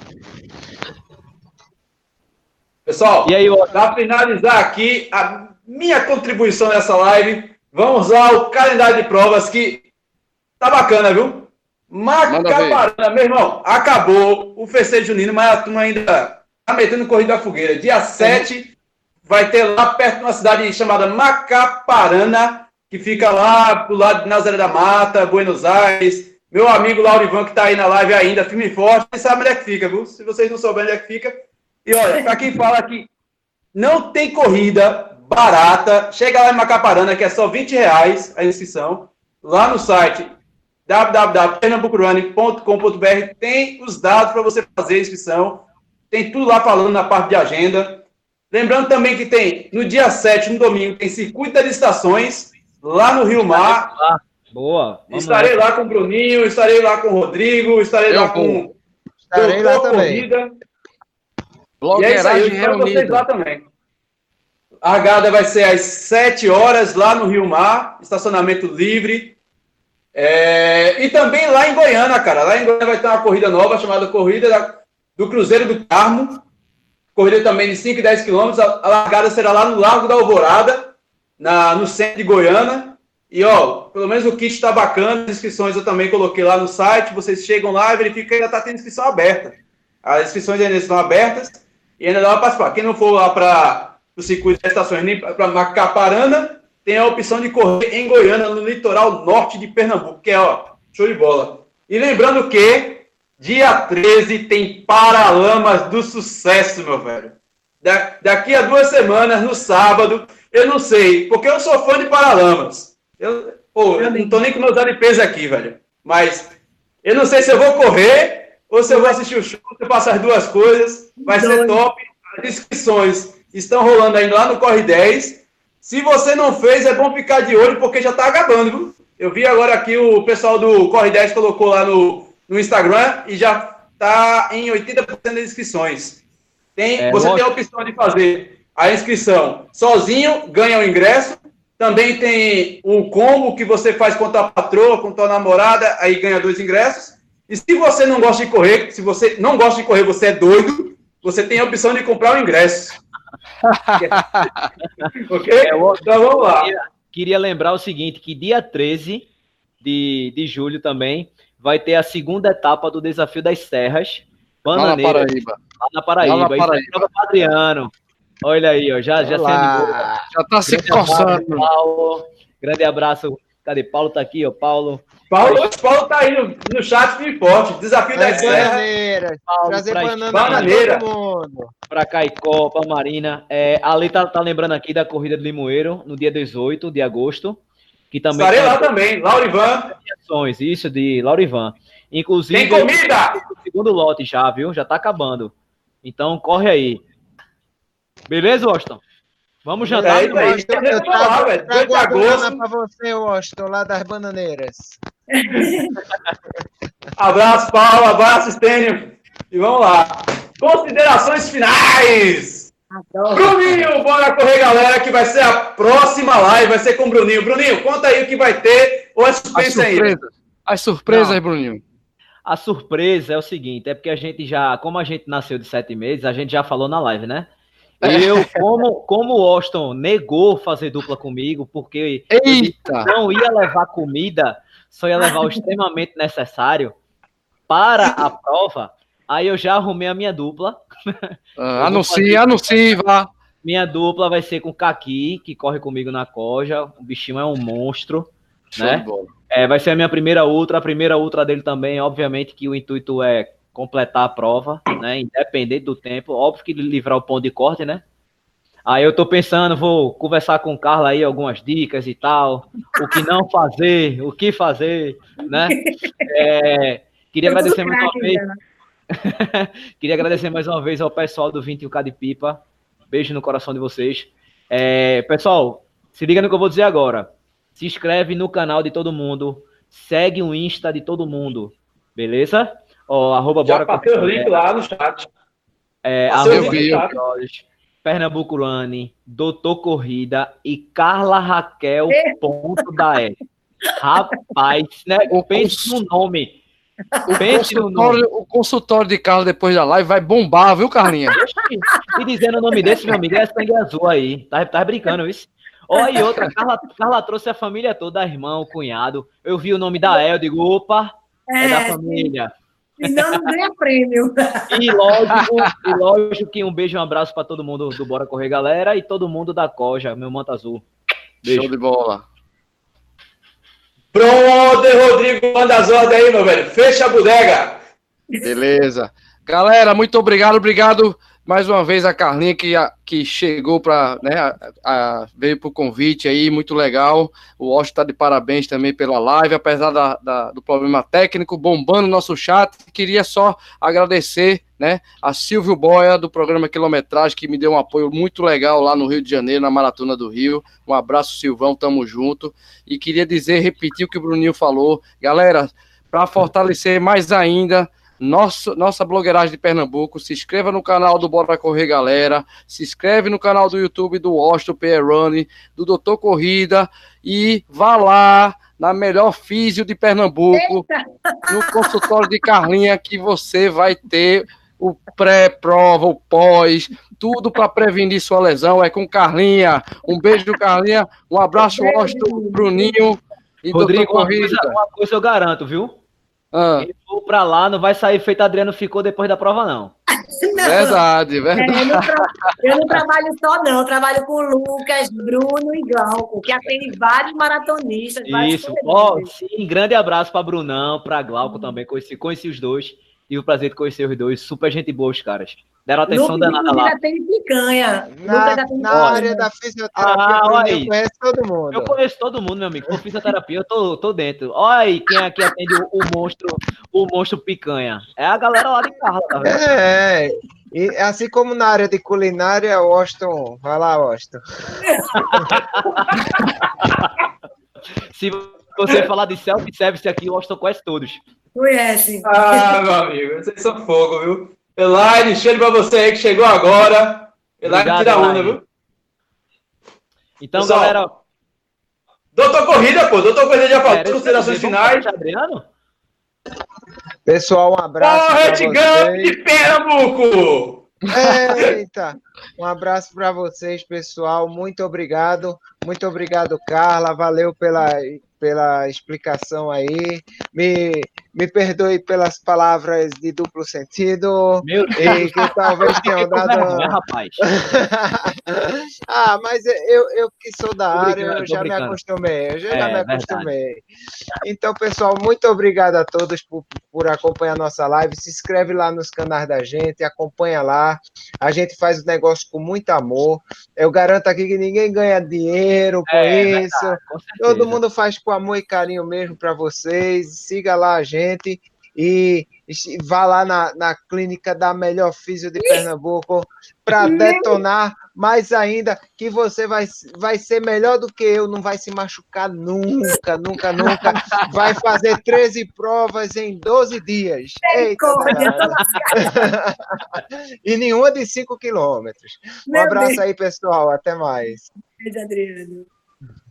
Pessoal, e aí, para finalizar aqui, a minha contribuição nessa live, vamos ao calendário de provas que tá bacana, viu? Macaparana, meu irmão, acabou o festejo junino, mas a turma ainda tá metendo corrida da fogueira. Dia 7 vai ter lá perto de uma cidade chamada Macaparana, que fica lá pro lado de Nazaré da Mata, Buenos Aires. Meu amigo Laurivan, que tá aí na live ainda, firme e forte, sabe onde é que fica, viu? Se vocês não souberem onde é que fica. E olha, para quem fala que não tem corrida barata. Chega lá em Macaparana, que é só 20 reais a inscrição. Lá no site www.pernambucorunning.com.br tem os dados para você fazer a inscrição. Tem tudo lá falando na parte de agenda. Lembrando também que tem, no dia 7, no domingo, tem circuito das estações, lá no Rio Mar. Boa. estarei lá. lá com o Bruninho, estarei lá com o Rodrigo, estarei Eu lá com. Estarei lá também. Corrida. e é isso aí, vocês lá também. A largada vai ser às 7 horas lá no Rio Mar, estacionamento livre. É, e também lá em Goiânia, cara. Lá em Goiânia vai ter uma corrida nova chamada Corrida da, do Cruzeiro do Carmo. Corrida também de 5 e 10 quilômetros. A, largada será lá no Largo da Alvorada, na, no centro de Goiânia. E, ó, pelo menos o kit está bacana. As inscrições eu também coloquei lá no site. Vocês chegam lá e verificam que ainda está tendo inscrição aberta. As inscrições ainda estão abertas e ainda dá para participar. Quem não for lá para do circuito de estações nem para Macaparana, tem a opção de correr em Goiânia, no litoral norte de Pernambuco, que é, ó, show de bola. E lembrando que dia 13 tem Paralamas do Sucesso, meu velho. Da, daqui a duas semanas, no sábado, eu não sei, porque eu sou fã de Paralamas. Eu, pô, eu não tô nem com meus LPs aqui, velho. Mas eu não sei se eu vou correr ou se eu vou assistir o show, se eu passo as duas coisas. Vai ser top. As inscrições estão rolando ainda lá no Corre 10. Se você não fez, é bom ficar de olho, porque já está acabando, viu? Eu vi agora aqui o pessoal do Corre 10 colocou lá no, no Instagram e já está em 80% das inscrições. Tem, é, você tem a opção de fazer a inscrição sozinho, ganha o ingresso. Também tem o combo que você faz com a tua patroa, com a tua namorada, aí ganha dois ingressos. E se você não gosta de correr, se você não gosta de correr, você é doido, você tem a opção de comprar o ingresso. Ok? É, então vamos lá. Queria, queria, lembrar o seguinte: que dia 13 de, de julho também vai ter a segunda etapa do Desafio das Serras. Bananeira, lá na Paraíba. Lá na Paraíba. Lá na Paraíba. Isso Adriano. Olha aí, ó, já, já se animou. Já tá se coçando. Grande abraço. Cadê? Paulo tá aqui, ó. Paulo. Paulo. Paulo tá aí no, no chat firme forte. Desafio das Serras. Trazer banana bananeira. para mundo. Para Caicó, para Marina. É, Ali tá, tá lembrando aqui da corrida do Limoeiro, no dia 18 de agosto. Que também Estarei lá também, Laurivan. Isso, de Laurivan. Inclusive. Tem comida! Segundo lote já, viu? Já tá acabando. Então corre aí. Beleza, Washington? Vamos jantar. É, é, eu, eu trago, trago a para você, Washington, lá das bananeiras. <laughs> abraço, Paulo. Abraço, Stênio. E vamos lá. Considerações finais. Adoro. Bruninho, bora correr, galera, que vai ser a próxima live. Vai ser com o Bruninho. Bruninho, conta aí o que vai ter. Ou é suspense As surpresas, aí? As surpresas, Não. Bruninho. A surpresa é o seguinte, é porque a gente já, como a gente nasceu de sete meses, a gente já falou na live, né? Eu, como, como o Austin negou fazer dupla comigo, porque não ia levar comida, só ia levar o extremamente necessário para a prova, aí eu já arrumei a minha dupla. Ah, anuncie, anuncie, vá. Minha dupla vai ser com o Kaki, que corre comigo na coja. O bichinho é um monstro, Show né? É, vai ser a minha primeira ultra, a primeira ultra dele também, obviamente que o intuito é completar a prova, né? Independente do tempo, óbvio que livrar o ponto de corte, né? Aí eu tô pensando, vou conversar com o Carlos aí algumas dicas e tal, o que não fazer, o que fazer, né? É, queria Eu agradecer mais uma vez. <laughs> Queria agradecer mais uma vez ao pessoal do 21K de Pipa. Beijo no coração de vocês. É, pessoal, se liga no que eu vou dizer agora. Se inscreve no canal de todo mundo. Segue o Insta de todo mundo. Beleza? Ó, arroba Já bora passei o link lá no chat. é, arroba. Jorge, Pernambuco Run, Doutor Corrida e Carla Raquel ponto da E. Rapaz, né? O Pense cons- no nome. O Pense no nome. o consultório de Carlos depois da live vai bombar, viu, Carlinha? E dizendo o nome desse, meu amigo, é sangue azul aí. Tá, tá brincando, isso? Ó, e outra, Carla, Carla trouxe a família toda, a irmã, o cunhado. Eu vi o nome da El, eu digo, opa, é, da É, família. Senão não ganha prêmio. E lógico, e lógico que um beijo e um abraço pra todo mundo do Bora Correr Galera e todo mundo da Coja, meu manto azul. Beijo. Show de bola. Pronto, Rodrigo, manda as ordens aí, meu velho. Fecha a bodega. Beleza. Galera, muito obrigado. Obrigado mais uma vez a Carlinha que, a- que chegou para, né, a- a- veio pro convite aí, muito legal. O Washington está de parabéns também pela live, apesar da- da- do problema técnico, bombando o nosso chat. Queria só agradecer, né, a Silvio Boia do programa Quilometragem que me deu um apoio muito legal lá no Rio de Janeiro, na Maratona do Rio. Um abraço, Silvão, tamo junto. E queria dizer, repetir o que o Bruninho falou. Galera, para fortalecer mais ainda nossa, nossa blogueiragem de Pernambuco, se inscreva no canal do Bora Correr Galera, se inscreve no canal do YouTube do Austin PR Running, do Doutor Corrida e vá lá na melhor físio de Pernambuco, <laughs> no consultório de Carlinha, que você vai ter o pré-prova, o pós, tudo para prevenir sua lesão. É com Carlinha. Um beijo, Carlinha. Um abraço. Austin, Bruninho e Rodrigo, Doutor uma coisa, Corrida. uma coisa eu garanto, viu? Ah, for pra lá não vai sair feito Adriano ficou depois da prova, não. <laughs> Não, verdade, é, verdade. eu, não tra- eu não <laughs> trabalho só, não. Eu trabalho com Lucas, Bruno e Glauco, que atende vários maratonistas. vários Isso. Ó, corredores. sim, grande abraço pra Brunão, pra Glauco também. Conheci, conheci os dois. Tive o prazer de conhecer os dois. Super gente boa, os caras. Deram atenção danada inclusive, lá. atende picanha. Lucas Na, na picanha. área da fisioterapia, Ah, olha aí. conhece todo mundo. Eu conheço todo mundo, meu amigo. Por fisioterapia, eu tô, tô dentro. Olha aí quem aqui atende o, o monstro, o monstro picanha. É a galera lá de Carla, tá vendo? É, e assim como na área de culinária, o Austin, vai lá, Austin. <laughs> Se você falar de self-service aqui, o Austin conhece todos. Conhece. Ah, meu amigo, vocês são fogo, viu? Elaine, cheiro pra você aí que chegou agora. Elaine Obrigado, tira onda, viu? Então, Pessoal, galera. Doutor Corrida, pô. Doutor Corrida já falou considerações finais. Adriano? Pessoal, um abraço Gump vocês. de Pernambuco! Eita! Um abraço para vocês, pessoal. Muito obrigado. Muito obrigado, Carla. Valeu pela, pela explicação aí. Me, me perdoe pelas palavras de duplo sentido. Meu Deus. E que talvez tenham com dado. vergonha, rapaz. <laughs> ah, mas eu, eu que sou da Tô área, eu já me brincando. acostumei. Eu já, É, já me verdade. acostumei. Então, pessoal, muito obrigado a todos por, por acompanhar nossa live. Se inscreve lá nos canais da gente, acompanha lá. A gente faz o negócio com muito amor. Eu garanto aqui que ninguém ganha dinheiro com É, isso. Com certeza. Todo mundo faz com amor e carinho mesmo para vocês. Siga lá a gente e e vá lá na, na clínica da melhor físio de Pernambuco para detonar mais ainda que você vai, vai ser melhor do que eu, não vai se machucar nunca, nunca, nunca. Vai fazer 13 provas em 12 dias. Eita, <laughs> e nenhuma de 5 quilômetros. Um Meu abraço aí, pessoal. Até mais. Deus, Adriano.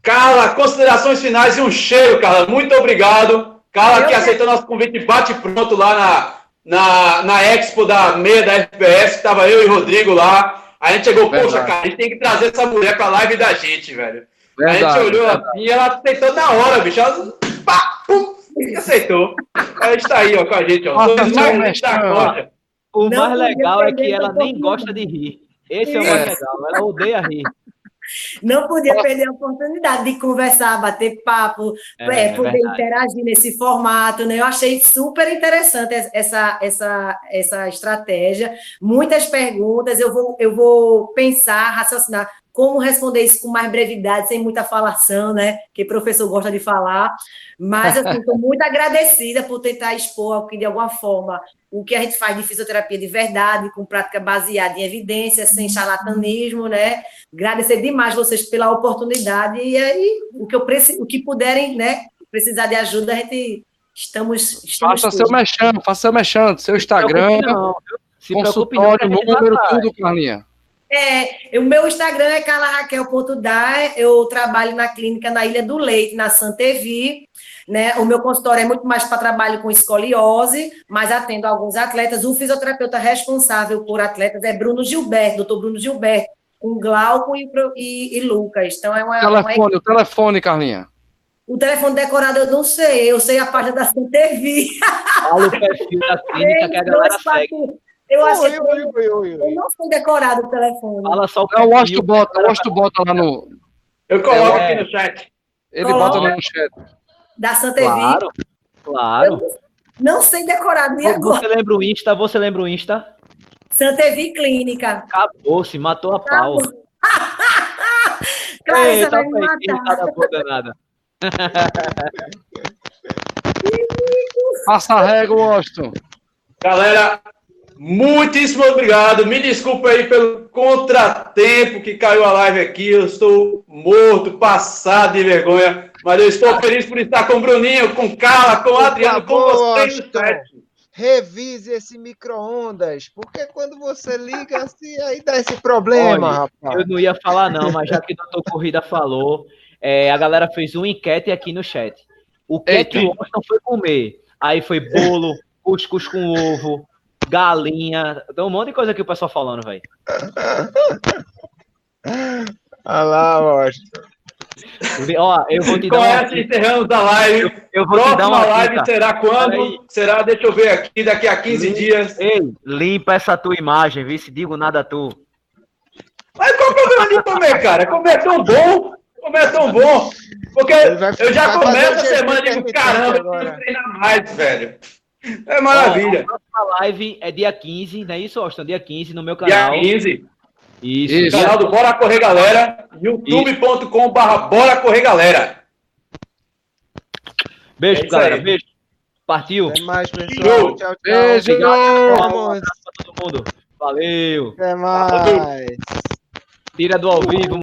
Carla, considerações finais e um cheiro, Carla. Muito obrigado. Carla, que aceitou nosso convite bate pronto lá na, na, na Expo da meia da FPS, que estava eu e Rodrigo lá. A gente chegou, Verdade. poxa, cara, a gente tem que trazer essa mulher pra live da gente, velho. Verdade, a gente olhou assim e ela aceitou na hora, bicho. Ela, pá, pum, aceitou. A gente tá aí, ó, com a gente, ó. Nossa, mais da O mais legal é que ela nem gosta de rir. Esse é o mais legal. Ela odeia rir. Não podia perder a oportunidade de conversar, bater papo, é, é, poder é interagir nesse formato, né? Eu achei super interessante essa, essa, essa estratégia. Muitas perguntas, eu vou, eu vou pensar, raciocinar como responder isso com mais brevidade, sem muita falação, né? Que o professor gosta de falar. Mas, assim, <laughs> estou muito agradecida por tentar expor que, de alguma forma, o que a gente faz de fisioterapia de verdade, com prática baseada em evidências, sem charlatanismo, né? Agradecer demais vocês pela oportunidade e aí, o que, eu preciso, o que puderem, né? Precisar de ajuda, a gente estamos... estamos faça seu mexendo, faça seu mexendo, seu Instagram, consultório, número, tudo, Carlinha. É, o meu Instagram é carlaraquel.dar, eu trabalho na clínica na Ilha do Leite, na Santa Evi, né? O meu consultório é muito mais para trabalho com escoliose, mas atendo alguns atletas. O fisioterapeuta responsável por atletas é Bruno Gilberto, doutor Bruno Gilberto, com Glauco e, e, e Lucas. Então é uma. Telefone, uma... o telefone, Carlinha. O telefone decorado eu não sei, eu sei a página da Santa Evi. Fala o perfil da clínica que a <laughs> galera segue. Eu acho que oi, oi, oi, eu não sei decorado o telefone. Fala só o. É o Osto bota, o bota lá no. Eu coloco é, aqui no chat. Ele Coloca. bota no chat. Da Santa. Claro, claro. Eu não sei decorado nem agora. Você lembra o Insta? Você lembra o Insta? Santa Evi Clínica. Acabou, se matou a pau. <laughs> claro, Ei, você tá vai me matar. Nada, <laughs> nada. Passa a régua, Washington. Galera, Muitíssimo obrigado. Me desculpa aí pelo contratempo que caiu a live aqui. Eu estou morto, passado de vergonha. Mas eu estou feliz por estar com o Bruninho, com Carla, com o Adriano, com vocês. Revise esse micro-ondas, porque quando você liga <laughs> assim, aí dá esse problema, Olha, rapaz. Eu não ia falar, não, mas já que o doutor Corrida falou, é, a galera fez uma enquete aqui no chat. O que é que o Washington foi comer? Aí foi bolo, cuscuz com ovo, galinha. Tem um monte de coisa aqui o pessoal falando, velho. Olha <laughs> lá, Washington. Ó, eu vou te dar. Essa encerramos a live. Eu, vou Próxima te dar uma live dica. será quando? Será, deixa eu ver aqui, daqui a 15 Lim... dias. Ei, limpa essa tua imagem, vê se digo nada a tu. Mas qual o problema de comer, cara? Comer é tão bom, comer é tão bom. Porque eu já começo a semana e digo, caramba, eu preciso treinar mais, velho. <laughs> É maravilha. Ó, a próxima live é dia 15, não é isso, Austin? Dia 15 no meu canal. Dia 15. Isso. isso. Canal do Bora Correr Galera, youtube.com Bora Correr Galera. Beijo, é galera. Aí. Beijo. Partiu. Até mais, pessoal. Tchau, tchau. Beijo. Vamos. todo mundo. Valeu. Até mais. Tira do ao vivo.